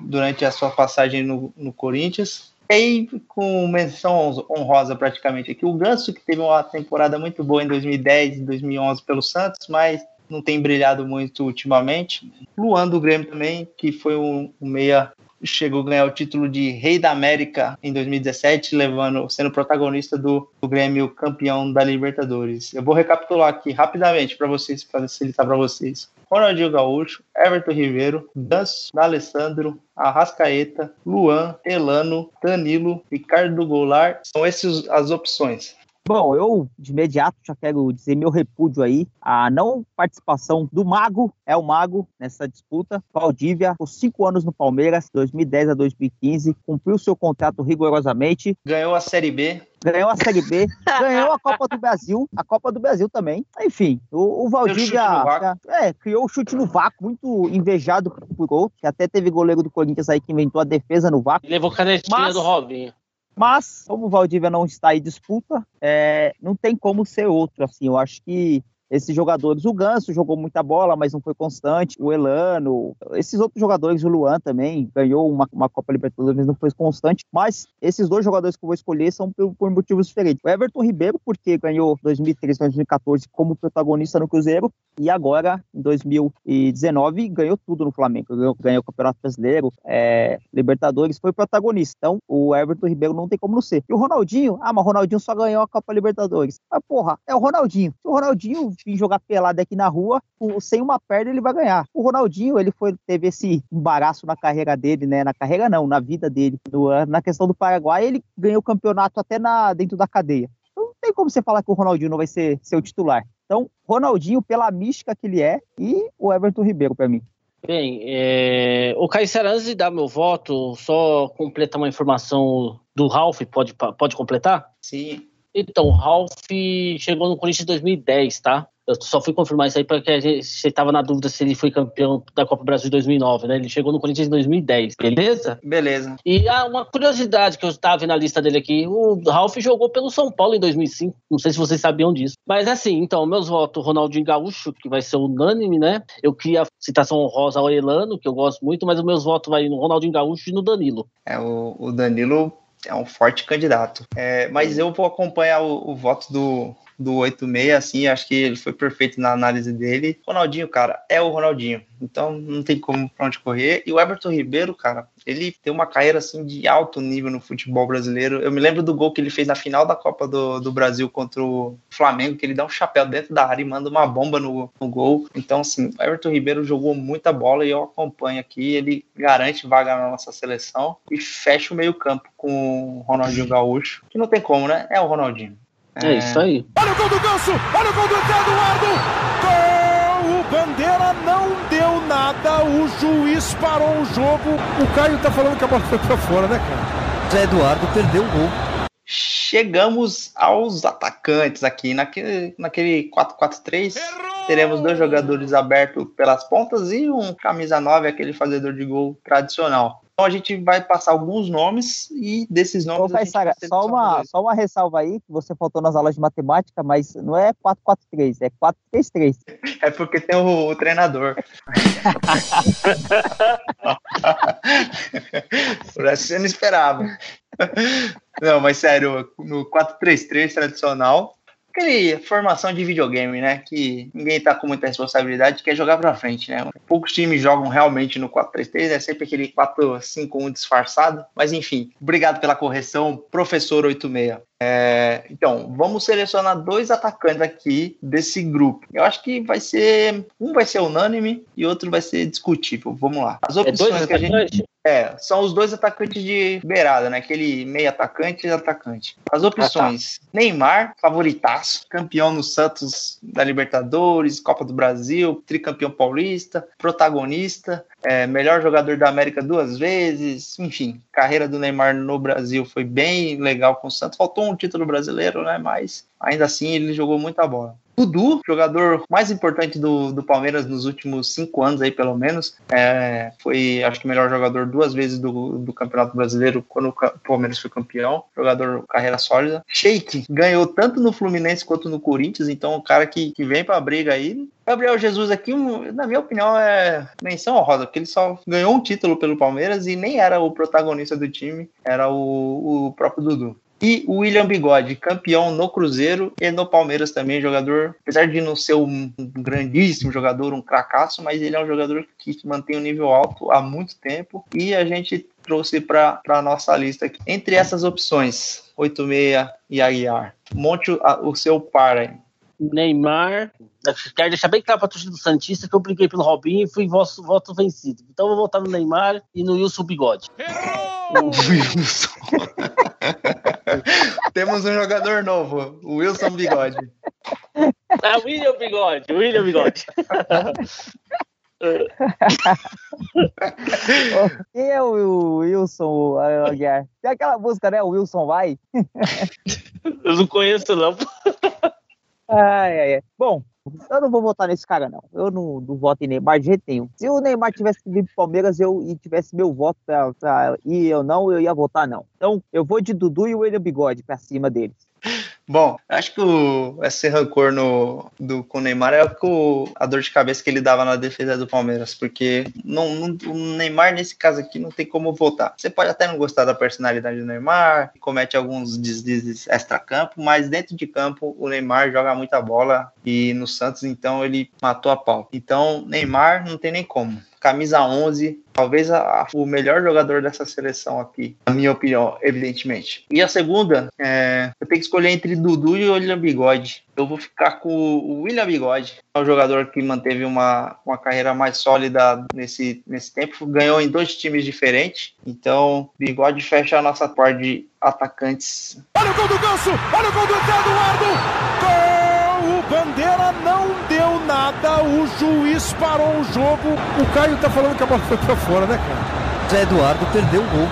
durante a sua passagem no, no Corinthians. E aí, com menção honrosa praticamente aqui, o Ganso, que teve uma temporada muito boa em 2010 e 2011 pelo Santos, mas não tem brilhado muito ultimamente. Luan do Grêmio também, que foi um, um meia chegou a ganhar o título de Rei da América em 2017, levando, sendo protagonista do, do Grêmio campeão da Libertadores. Eu vou recapitular aqui rapidamente para vocês, para facilitar para vocês. Ronaldinho Gaúcho, Everton Ribeiro, Danço, Alessandro, Arrascaeta, Luan, Elano, Danilo, Ricardo Goulart. São essas as opções. Bom, eu de imediato já quero dizer meu repúdio aí à não participação do Mago, é o Mago, nessa disputa. Valdívia, por cinco anos no Palmeiras, 2010 a 2015, cumpriu seu contrato rigorosamente. Ganhou a Série B. Ganhou a Série B, *laughs* ganhou a Copa do Brasil, a Copa do Brasil também. Enfim, o, o Valdívia é, criou o chute no vácuo, muito invejado por outro, que até teve goleiro do Corinthians aí que inventou a defesa no vácuo. Levou canetinha Mas... do Robinho. Mas, como o Valdívia não está em disputa, é, não tem como ser outro. Assim, eu acho que esses jogadores, o Ganso jogou muita bola, mas não foi constante. O Elano, esses outros jogadores, o Luan também ganhou uma, uma Copa Libertadores, mas não foi constante. Mas esses dois jogadores que eu vou escolher são por, por motivos diferentes. O Everton Ribeiro, porque ganhou 2013, 2014 como protagonista no Cruzeiro, e agora, em 2019, ganhou tudo no Flamengo. Ganhou, ganhou o Campeonato Brasileiro, é, Libertadores, foi protagonista. Então, o Everton Ribeiro não tem como não ser. E o Ronaldinho, ah, mas o Ronaldinho só ganhou a Copa Libertadores. Mas, porra, é o Ronaldinho. Se o Ronaldinho vir jogar pelado aqui na rua, sem uma perna ele vai ganhar. O Ronaldinho, ele foi, teve esse embaraço na carreira dele, né? Na carreira não, na vida dele. No, na questão do Paraguai, ele ganhou o campeonato até na, dentro da cadeia. Então não tem como você falar que o Ronaldinho não vai ser seu titular. Então, Ronaldinho, pela mística que ele é, e o Everton Ribeiro, para mim. Bem, é... o Caissara, antes de dar meu voto, só completar uma informação do Ralph, pode, pode completar? Sim. Então, o Ralph chegou no Corinthians em 2010, tá? Eu só fui confirmar isso aí porque a gente estava na dúvida se ele foi campeão da Copa do Brasil em 2009, né? Ele chegou no Corinthians em 2010, beleza? Beleza. E ah, uma curiosidade que eu estava na lista dele aqui: o Ralf jogou pelo São Paulo em 2005. Não sei se vocês sabiam disso. Mas assim, então, meus votos: Ronaldinho Gaúcho, que vai ser unânime, né? Eu queria citação honrosa ao Elano, que eu gosto muito, mas os meus votos vai no Ronaldinho Gaúcho e no Danilo. É, o, o Danilo é um forte candidato. É, mas eu vou acompanhar o, o voto do, do 86, assim, acho que ele foi perfeito na análise dele. Ronaldinho, cara, é o Ronaldinho. Então não tem como pra onde correr. E o Everton Ribeiro, cara, ele tem uma carreira assim de alto nível no futebol brasileiro. Eu me lembro do gol que ele fez na final da Copa do, do Brasil contra o Flamengo, que ele dá um chapéu dentro da área e manda uma bomba no, no gol. Então, assim, o Everton Ribeiro jogou muita bola e eu acompanho aqui. Ele garante vaga na nossa seleção e fecha o meio-campo com o Ronaldinho Gaúcho, que não tem como, né? É o Ronaldinho. É, é isso aí. Olha o gol do Ganso! Olha o gol do Eduardo! Gol! O Bandeira não deu nada, o juiz parou o jogo. O Caio tá falando que a bola foi pra fora, né, cara? Zé Eduardo perdeu o gol. Chegamos aos atacantes aqui. Naquele, naquele 4-4-3, teremos dois jogadores abertos pelas pontas e um camisa 9, aquele fazedor de gol tradicional. Então a gente vai passar alguns nomes e desses nomes. Ô, Sara, só, uma, só uma ressalva aí, que você faltou nas aulas de matemática, mas não é 4-4-3, é 4-3-3. É porque tem o, o treinador. *laughs* Por essa você não esperava. Não, mas sério, no 4-3-3 tradicional, aquele formação de videogame, né? Que ninguém tá com muita responsabilidade, quer jogar pra frente, né? Poucos times jogam realmente no 4-3-3, é sempre aquele 4-5-1 disfarçado. Mas enfim, obrigado pela correção, professor 86. É, então, vamos selecionar dois atacantes aqui desse grupo. Eu acho que vai ser. Um vai ser unânime e outro vai ser discutível. Vamos lá. As opções é que a gente. É, são os dois atacantes de beirada, né? Aquele meio atacante e atacante. As opções: ah, tá. Neymar, favoritaço, campeão no Santos da Libertadores, Copa do Brasil, tricampeão paulista, protagonista. É, melhor jogador da América duas vezes, enfim, carreira do Neymar no Brasil foi bem legal com o Santos. Faltou um título brasileiro, né? Mas ainda assim ele jogou muita bola. Dudu, jogador mais importante do, do Palmeiras nos últimos cinco anos aí, pelo menos. É, foi, acho que, melhor jogador duas vezes do, do Campeonato Brasileiro quando o Palmeiras foi campeão. Jogador carreira sólida. Sheik ganhou tanto no Fluminense quanto no Corinthians, então o cara que, que vem pra briga aí. Gabriel Jesus aqui, na minha opinião, é menção honrosa, porque ele só ganhou um título pelo Palmeiras e nem era o protagonista do time, era o, o próprio Dudu. E o William Bigode, campeão no Cruzeiro e no Palmeiras também, jogador, apesar de não ser um grandíssimo jogador, um cracaço, mas ele é um jogador que mantém um nível alto há muito tempo e a gente trouxe para a nossa lista aqui. Entre essas opções, 86 e Aguiar, monte o, o seu par aí. Neymar. Quero deixar bem claro para a torcida do Santista que eu briguei pelo Robinho e fui voto, voto vencido. Então eu vou votar no Neymar e no Wilson Bigode. Wilson. *laughs* Temos um jogador novo, o Wilson Bigode. É William Bigode, William Bigode. *laughs* Quem é o Wilson Aguiar? Tem aquela música, né? O Wilson vai? Eu não conheço, não. *laughs* Ai, ai, ai. Bom, eu não vou votar nesse cara, não. Eu não, não voto em Neymar de jeito nenhum. Se o Neymar tivesse que vir pro Palmeiras eu, e tivesse meu voto pra, pra ir eu não, eu ia votar não. Então, eu vou de Dudu e o William Bigode pra cima deles. Bom, acho que o, esse rancor no, do, com o Neymar é o, a dor de cabeça que ele dava na defesa do Palmeiras, porque não, não, o Neymar, nesse caso aqui, não tem como votar. Você pode até não gostar da personalidade do Neymar, comete alguns deslizes extra-campo, mas dentro de campo o Neymar joga muita bola e no Santos, então, ele matou a pau. Então, Neymar não tem nem como camisa 11, talvez a, a, o melhor jogador dessa seleção aqui, na minha opinião, evidentemente. E a segunda, é, eu tenho que escolher entre Dudu e William Bigode. Eu vou ficar com o William Bigode, é um jogador que manteve uma, uma carreira mais sólida nesse, nesse tempo, ganhou em dois times diferentes, então Bigode fecha a nossa parte de atacantes. Olha o gol do Ganso, olha o gol do Eduardo, gol! O Bandeira não deu nada, o juiz parou o jogo. O Caio tá falando que a bola foi pra fora, né, cara? Zé Eduardo perdeu o gol.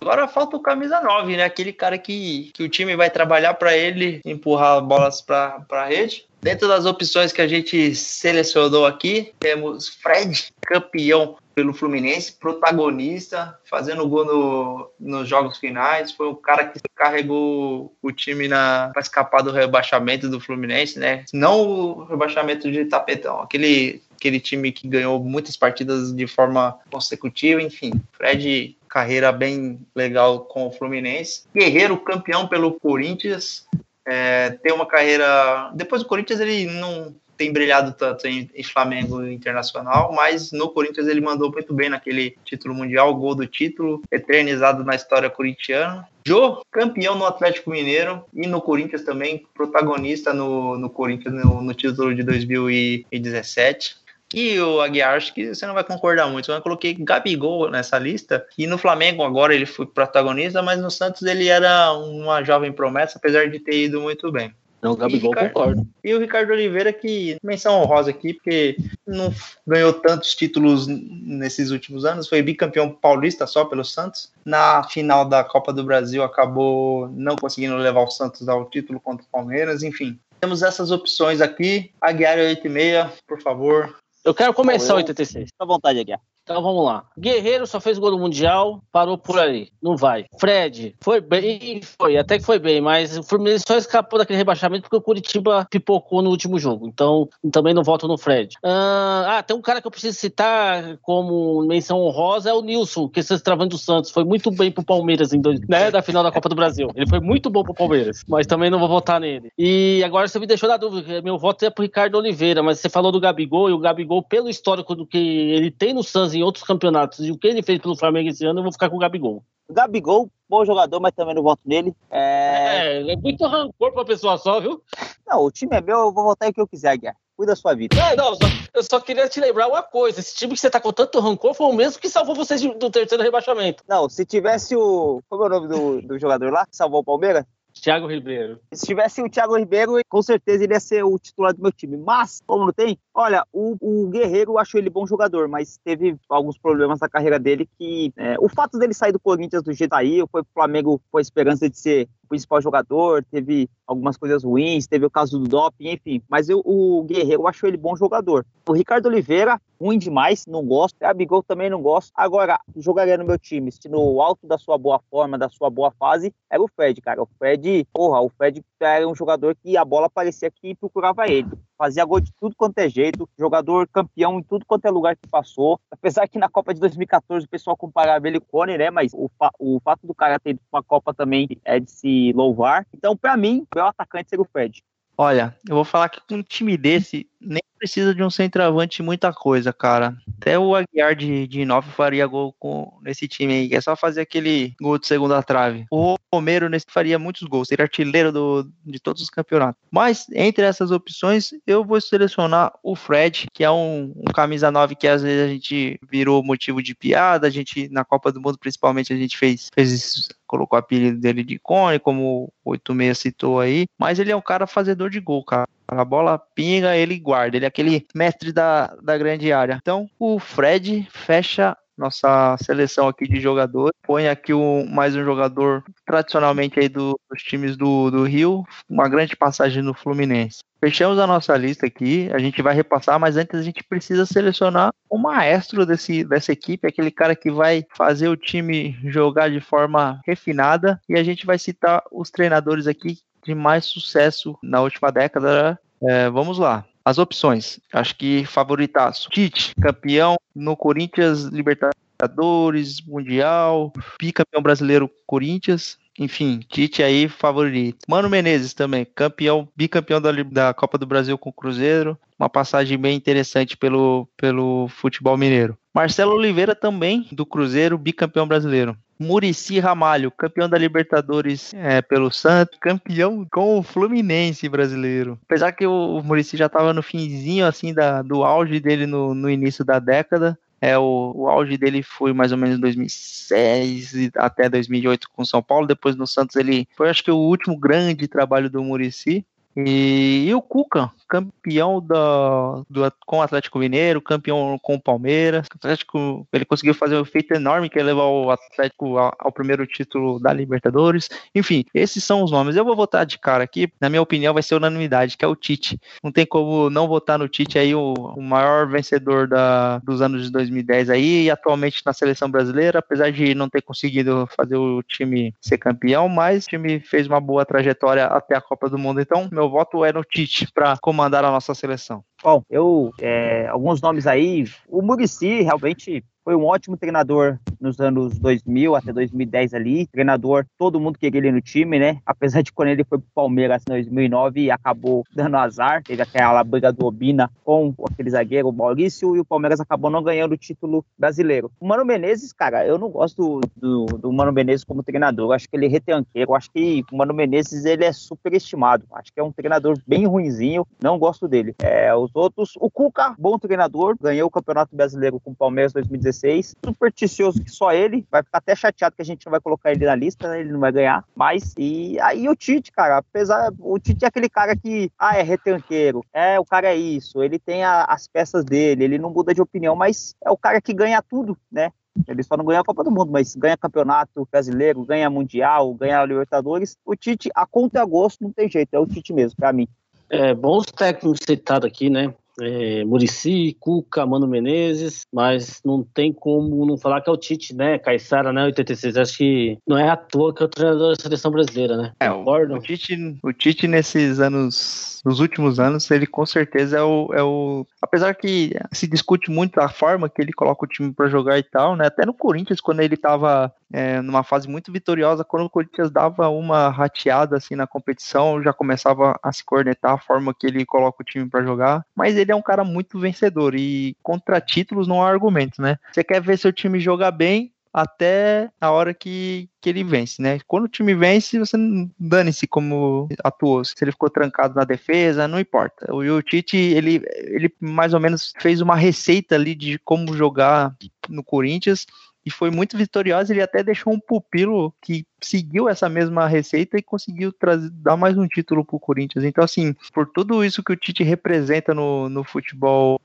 Agora falta o camisa 9, né? Aquele cara que, que o time vai trabalhar para ele empurrar bolas para a rede. Dentro das opções que a gente selecionou aqui, temos Fred, campeão pelo Fluminense, protagonista, fazendo gol no, nos jogos finais. Foi o cara que carregou o time para escapar do rebaixamento do Fluminense, né? Não o rebaixamento de tapetão, aquele, aquele time que ganhou muitas partidas de forma consecutiva, enfim. Fred, carreira bem legal com o Fluminense. Guerreiro, campeão pelo Corinthians. É, tem uma carreira. Depois do Corinthians, ele não tem brilhado tanto em, em, Flamengo Internacional, mas no Corinthians ele mandou muito bem naquele título mundial, gol do título, eternizado na história corintiana. Jô, campeão no Atlético Mineiro e no Corinthians também, protagonista no, no Corinthians no, no título de 2017. E o Aguiar, acho que você não vai concordar muito. Eu coloquei Gabigol nessa lista. E no Flamengo agora ele foi protagonista, mas no Santos ele era uma jovem promessa, apesar de ter ido muito bem. Não, o Gabigol Ricardo, concordo. E o Ricardo Oliveira, que menção honrosa aqui, porque não ganhou tantos títulos nesses últimos anos, foi bicampeão paulista só pelo Santos. Na final da Copa do Brasil, acabou não conseguindo levar o Santos ao título contra o Palmeiras, enfim. Temos essas opções aqui. Aguiar 86, por favor. Eu quero começar o 86. Fica à vontade, Aguiar. Então vamos lá. Guerreiro só fez gol no Mundial, parou por aí. Não vai. Fred, foi bem, foi, até que foi bem, mas o Fluminense só escapou daquele rebaixamento porque o Curitiba pipocou no último jogo. Então também não voto no Fred. Ah, tem um cara que eu preciso citar como menção honrosa, é o Nilson, que está travando do Santos. Foi muito bem pro Palmeiras em dois, né, da final da Copa do Brasil. Ele foi muito bom pro Palmeiras, mas também não vou votar nele. E agora você me deixou na dúvida, meu voto é pro Ricardo Oliveira, mas você falou do Gabigol, e o Gabigol, pelo histórico do que ele tem no Santos em outros campeonatos e o que ele fez pelo Flamengo esse ano, eu vou ficar com o Gabigol. O Gabigol, bom jogador, mas também não voto nele. É, é, é muito rancor pra pessoa só, viu? Não, o time é meu, eu vou votar em que eu quiser, Guiar. Cuida da sua vida. É, não, só, eu só queria te lembrar uma coisa: esse time que você tá com tanto rancor foi o mesmo que salvou vocês do terceiro rebaixamento. Não, se tivesse o. Como é o nome do, do jogador lá que salvou o Palmeiras? Thiago Ribeiro. Se tivesse o Thiago Ribeiro, com certeza ele ia ser o titular do meu time. Mas, como não tem, olha, o, o Guerreiro eu acho ele bom jogador, mas teve alguns problemas na carreira dele que. É, o fato dele sair do Corinthians do jeito aí, foi pro Flamengo com a esperança de ser principal jogador, teve algumas coisas ruins, teve o caso do doping, enfim. Mas eu, o Guerreiro, eu acho ele bom jogador. O Ricardo Oliveira, ruim demais, não gosto. A Bigol também não gosto. Agora, jogaria no meu time, se no alto da sua boa forma, da sua boa fase, era o Fred, cara. O Fred, porra, o Fred era um jogador que a bola parecia que procurava ele. Fazia gol de tudo quanto é jeito, jogador campeão em tudo quanto é lugar que passou. Apesar que na Copa de 2014 o pessoal comparava ele com o Cone, né? Mas o, fa o fato do cara ter ido uma Copa também é de se louvar. Então, para mim, o meu atacante seria o Fred. Olha, eu vou falar que com um time desse, nem precisa de um centroavante muita coisa, cara. Até o Aguiar de, de 9 faria gol com, nesse time aí. É só fazer aquele gol de segunda trave. O Romero nesse faria muitos gols. Seria artilheiro do, de todos os campeonatos. Mas, entre essas opções, eu vou selecionar o Fred, que é um, um camisa 9 que às vezes a gente virou motivo de piada. A gente, na Copa do Mundo, principalmente, a gente fez, fez colocou o apelido dele de Cone, como o 86 citou aí, mas ele é um cara fazedor de gol, cara. A bola pinga, ele guarda. Ele é aquele mestre da, da grande área. Então, o Fred fecha nossa seleção aqui de jogador. Põe aqui mais um jogador tradicionalmente aí do, dos times do, do Rio, uma grande passagem no Fluminense. Fechamos a nossa lista aqui, a gente vai repassar, mas antes a gente precisa selecionar o maestro desse, dessa equipe, aquele cara que vai fazer o time jogar de forma refinada, e a gente vai citar os treinadores aqui de mais sucesso na última década. É, vamos lá. As opções, acho que favoritaço. Tite, campeão no Corinthians, Libertadores, Mundial, bicampeão brasileiro Corinthians. Enfim, Tite aí favorito. Mano Menezes também, campeão, bicampeão da, da Copa do Brasil com o Cruzeiro. Uma passagem bem interessante pelo, pelo futebol mineiro. Marcelo Oliveira também, do Cruzeiro, bicampeão brasileiro. Murici Ramalho, campeão da Libertadores é, pelo Santos, campeão com o Fluminense brasileiro. Apesar que o, Murici já estava no finzinho assim da, do auge dele no, no início da década, é, o, o, auge dele foi mais ou menos 2006 até 2008 com São Paulo. Depois no Santos ele foi, acho que, o último grande trabalho do Murici. E, e, o Cuca, campeão da, do, com o Atlético Mineiro, campeão com o Palmeiras. O Atlético, ele conseguiu fazer um feito enorme que é levar o Atlético ao, ao, primeiro título da Libertadores. Enfim, esses são os nomes. Eu vou votar de cara aqui, na minha opinião, vai ser unanimidade, que é o Tite. Não tem como não votar no Tite aí, o, o maior vencedor da, dos anos de 2010 aí, e atualmente na seleção brasileira, apesar de não ter conseguido fazer o time ser campeão, mas o time fez uma boa trajetória até a Copa do Mundo. Então, meu voto é no Tite para comandar a nossa seleção. Bom, eu é, alguns nomes aí. O Murici realmente foi um ótimo treinador nos anos 2000 até 2010 ali. Treinador, todo mundo queria ele no time, né? Apesar de quando ele foi pro Palmeiras em 2009 acabou dando azar. Teve aquela briga do Obina com aquele zagueiro, Maurício, e o Palmeiras acabou não ganhando o título brasileiro. O Mano Menezes, cara, eu não gosto do, do Mano Menezes como treinador. Eu acho que ele é retanqueiro. Eu acho que o Mano Menezes ele é superestimado. Acho que é um treinador bem ruinzinho. Não gosto dele. É, os outros, o Cuca, bom treinador, ganhou o Campeonato Brasileiro com o Palmeiras 2016 2016. Supersticioso que só ele. Vai ficar até chateado que a gente não vai colocar ele na lista, né? Ele não vai ganhar. Mas, e aí o Tite, cara, apesar. O Tite é aquele cara que, ah, é retranqueiro. É, o cara é isso. Ele tem a, as peças dele, ele não muda de opinião, mas é o cara que ganha tudo, né? Ele só não ganha a Copa do Mundo, mas ganha campeonato brasileiro, ganha mundial, ganha Libertadores. O Tite, a conta é gosto, não tem jeito, é o Tite mesmo, para mim. É, bons técnicos citados aqui, né? É, Murici, Cuca, Mano Menezes, mas não tem como não falar que é o Tite, né? Caissara, né? 86. Acho que não é à toa que é o treinador da seleção brasileira, né? É, o, o, Tite, o Tite nesses anos, nos últimos anos, ele com certeza é o, é o. Apesar que se discute muito a forma que ele coloca o time para jogar e tal, né? Até no Corinthians, quando ele tava é, numa fase muito vitoriosa, quando o Corinthians dava uma rateada assim na competição, já começava a se cornetar a forma que ele coloca o time para jogar. Mas ele é um cara muito vencedor e contra títulos não há argumento, né? Você quer ver seu time jogar bem, até a hora que, que ele vence, né? Quando o time vence, você dane-se como atuou. Se ele ficou trancado na defesa, não importa. O, Tite, ele, ele mais ou menos fez uma receita ali de como jogar no Corinthians e foi muito vitoriosa. Ele até deixou um pupilo que seguiu essa mesma receita e conseguiu trazer, dar mais um título pro Corinthians. Então, assim, por tudo isso que o Tite representa no, no futebol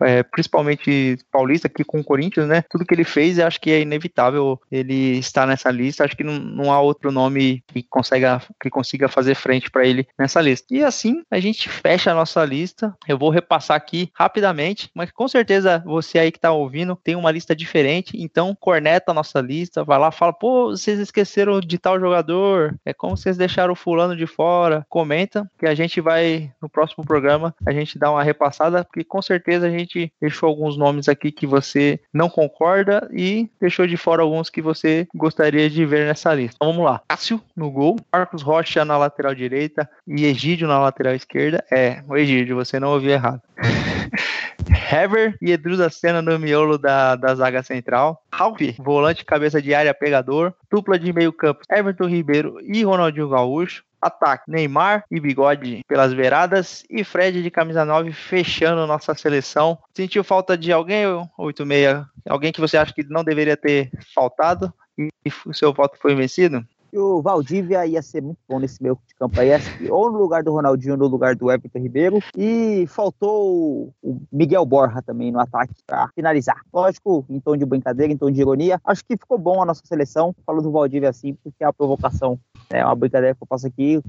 é, principalmente paulista aqui com o Corinthians, né? Tudo que ele fez, eu acho que é inevitável ele estar nessa lista. Acho que não, não há outro nome que consiga, que consiga fazer frente para ele nessa lista. E assim a gente fecha a nossa lista. Eu vou repassar aqui rapidamente, mas com certeza você aí que tá ouvindo tem uma lista diferente. Então corneta a nossa lista, vai lá, fala, pô, vocês esqueceram de tal jogador, é como vocês deixaram o fulano de fora. Comenta que a gente vai no próximo programa a gente dá uma repassada, porque com certeza certeza a gente deixou alguns nomes aqui que você não concorda e deixou de fora alguns que você gostaria de ver nessa lista. Então vamos lá. Cássio no gol, Marcos Rocha na lateral direita e Egídio na lateral esquerda. É, o Egídio, você não ouviu errado. *laughs* Hever e Edu da no miolo da, da zaga central. Ralf, volante cabeça de área pegador. Dupla de meio campo, Everton Ribeiro e Ronaldinho Gaúcho. Ataque: Neymar e Bigode pelas beiradas e Fred de camisa 9 fechando nossa seleção. Sentiu falta de alguém, 86? Alguém que você acha que não deveria ter faltado e o seu voto foi vencido? Que o Valdívia ia ser muito bom nesse meio de campo aí, ou no lugar do Ronaldinho, no lugar do Everton Ribeiro. E faltou o Miguel Borja também no ataque para finalizar. Lógico, em tom de brincadeira, em tom de ironia. Acho que ficou bom a nossa seleção. Falo do Valdívia assim, porque é a provocação é uma brincadeira que eu faço aqui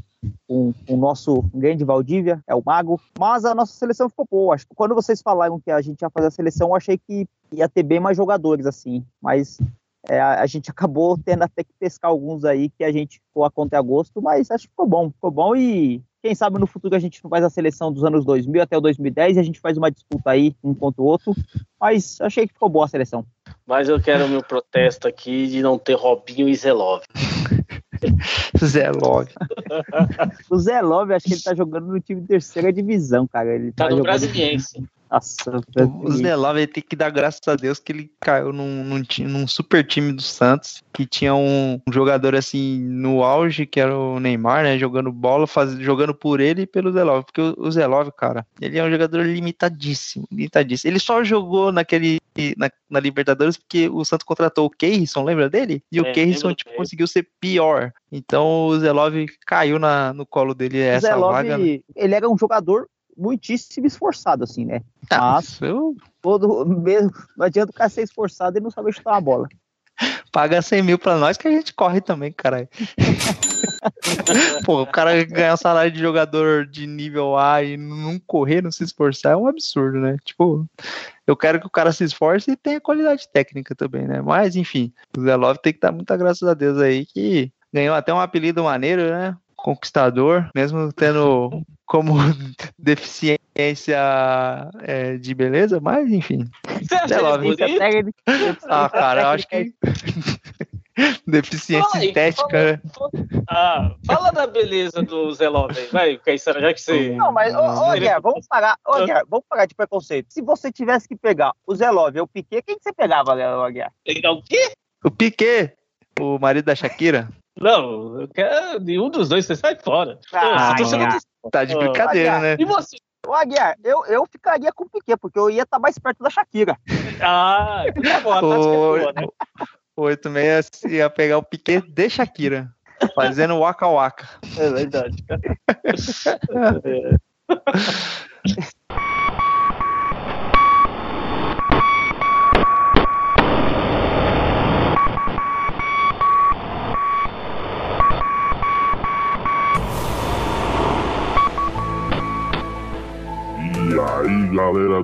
com o nosso grande Valdívia, é o Mago. Mas a nossa seleção ficou boa. Acho que quando vocês falaram que a gente ia fazer a seleção, eu achei que ia ter bem mais jogadores assim. Mas é, a gente *laughs* acabou tendo até que pescar alguns aí que a gente ficou a conta agosto, mas acho que ficou bom, ficou bom e quem sabe no futuro a gente não faz a seleção dos anos 2000 até o 2010 e a gente faz uma disputa aí um contra o outro, mas achei que ficou boa a seleção. Mas eu quero o meu protesto aqui de não ter Robinho e Zelov. *laughs* Zelov. *laughs* o Zelov, acho que ele tá jogando no time de terceira divisão, cara. Ele tá, tá no jogando... Brasiliense. Nossa, o Zelov tem que dar graças a Deus que ele caiu num, num, num super time do Santos, que tinha um, um, jogador assim no auge, que era o Neymar, né? Jogando bola, faz, jogando por ele e pelo Zelov. Porque o, o Zelov, cara, ele é um jogador limitadíssimo, limitadíssimo. Ele só jogou naquele. Na, na Libertadores porque o Santos contratou o Keirson, lembra dele? E o é, Keirson tipo, conseguiu ser pior. Então o Zelov caiu na, no colo dele essa Zelov, vaga. Né? Ele era um jogador muitíssimo esforçado, assim, né? Ah, Mas eu... todo, mesmo, não adianta o cara ser esforçado e não saber chutar uma bola. Paga 100 mil pra nós que a gente corre também, caralho. *laughs* Pô, o cara ganhar salário de jogador de nível A e não correr, não se esforçar é um absurdo, né? Tipo, eu quero que o cara se esforce e tenha qualidade técnica também, né? Mas, enfim, o Zé Love tem que dar muita graças a Deus aí que ganhou até um apelido maneiro, né? Conquistador, mesmo tendo como *laughs* deficiência é, de beleza, mas enfim. Você acha ele Ah, cara, eu acho que. *laughs* Deficiência aí, estética, fala? Ah, fala da beleza do Zé Love, vai, já que você. Não, mas, ô, ô Guerra, vamos parar, ô, Guerra, vamos parar de preconceito. Se você tivesse que pegar o Zé Love ou o Piquet, quem que você pegava, Guerra? Pegar o quê? O Piquet, o marido da Shakira. Não, eu quero nenhum dos dois, você sai fora. Ah, Pô, tá de brincadeira, né? E você? Ô, Aguiar, eu, eu ficaria com o Piquet, porque eu ia estar tá mais perto da Shakira. *laughs* Ah, tá bom, a é né? O 86 ia pegar o Piquet de Shakira, fazendo waka waka. É verdade, cara. *laughs* é.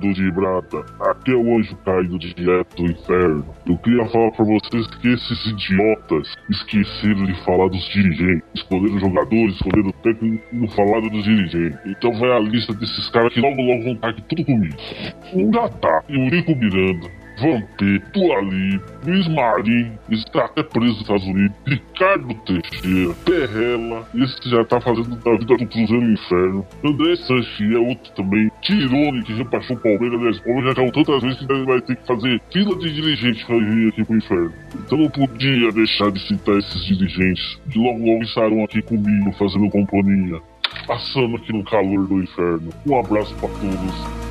Galera do Gibraltar, aqui é o anjo caído direto do inferno. Eu queria falar pra vocês que esses idiotas esqueceram de falar dos dirigentes. Escolheram jogadores, escolheram técnico e não falaram dos dirigentes. Então vai a lista desses caras que logo logo vão estar aqui tudo comigo. Um já tá, Eurico Miranda, Vampeta, Ali, Luiz Marinho, está até preso nos Estados Unidos, Ricardo Teixeira, Perrela, esse já tá fazendo da vida do Cruzeiro no Inferno, André Sanchi é outro também, Tirone, que já passou o Palmeiras, o Palmeiras já caiu tantas vezes que vai ter que fazer fila de dirigentes pra vir aqui pro Inferno. Então não podia deixar de citar esses dirigentes, que logo logo estarão aqui comigo fazendo companhia, passando aqui no calor do inferno. Um abraço para todos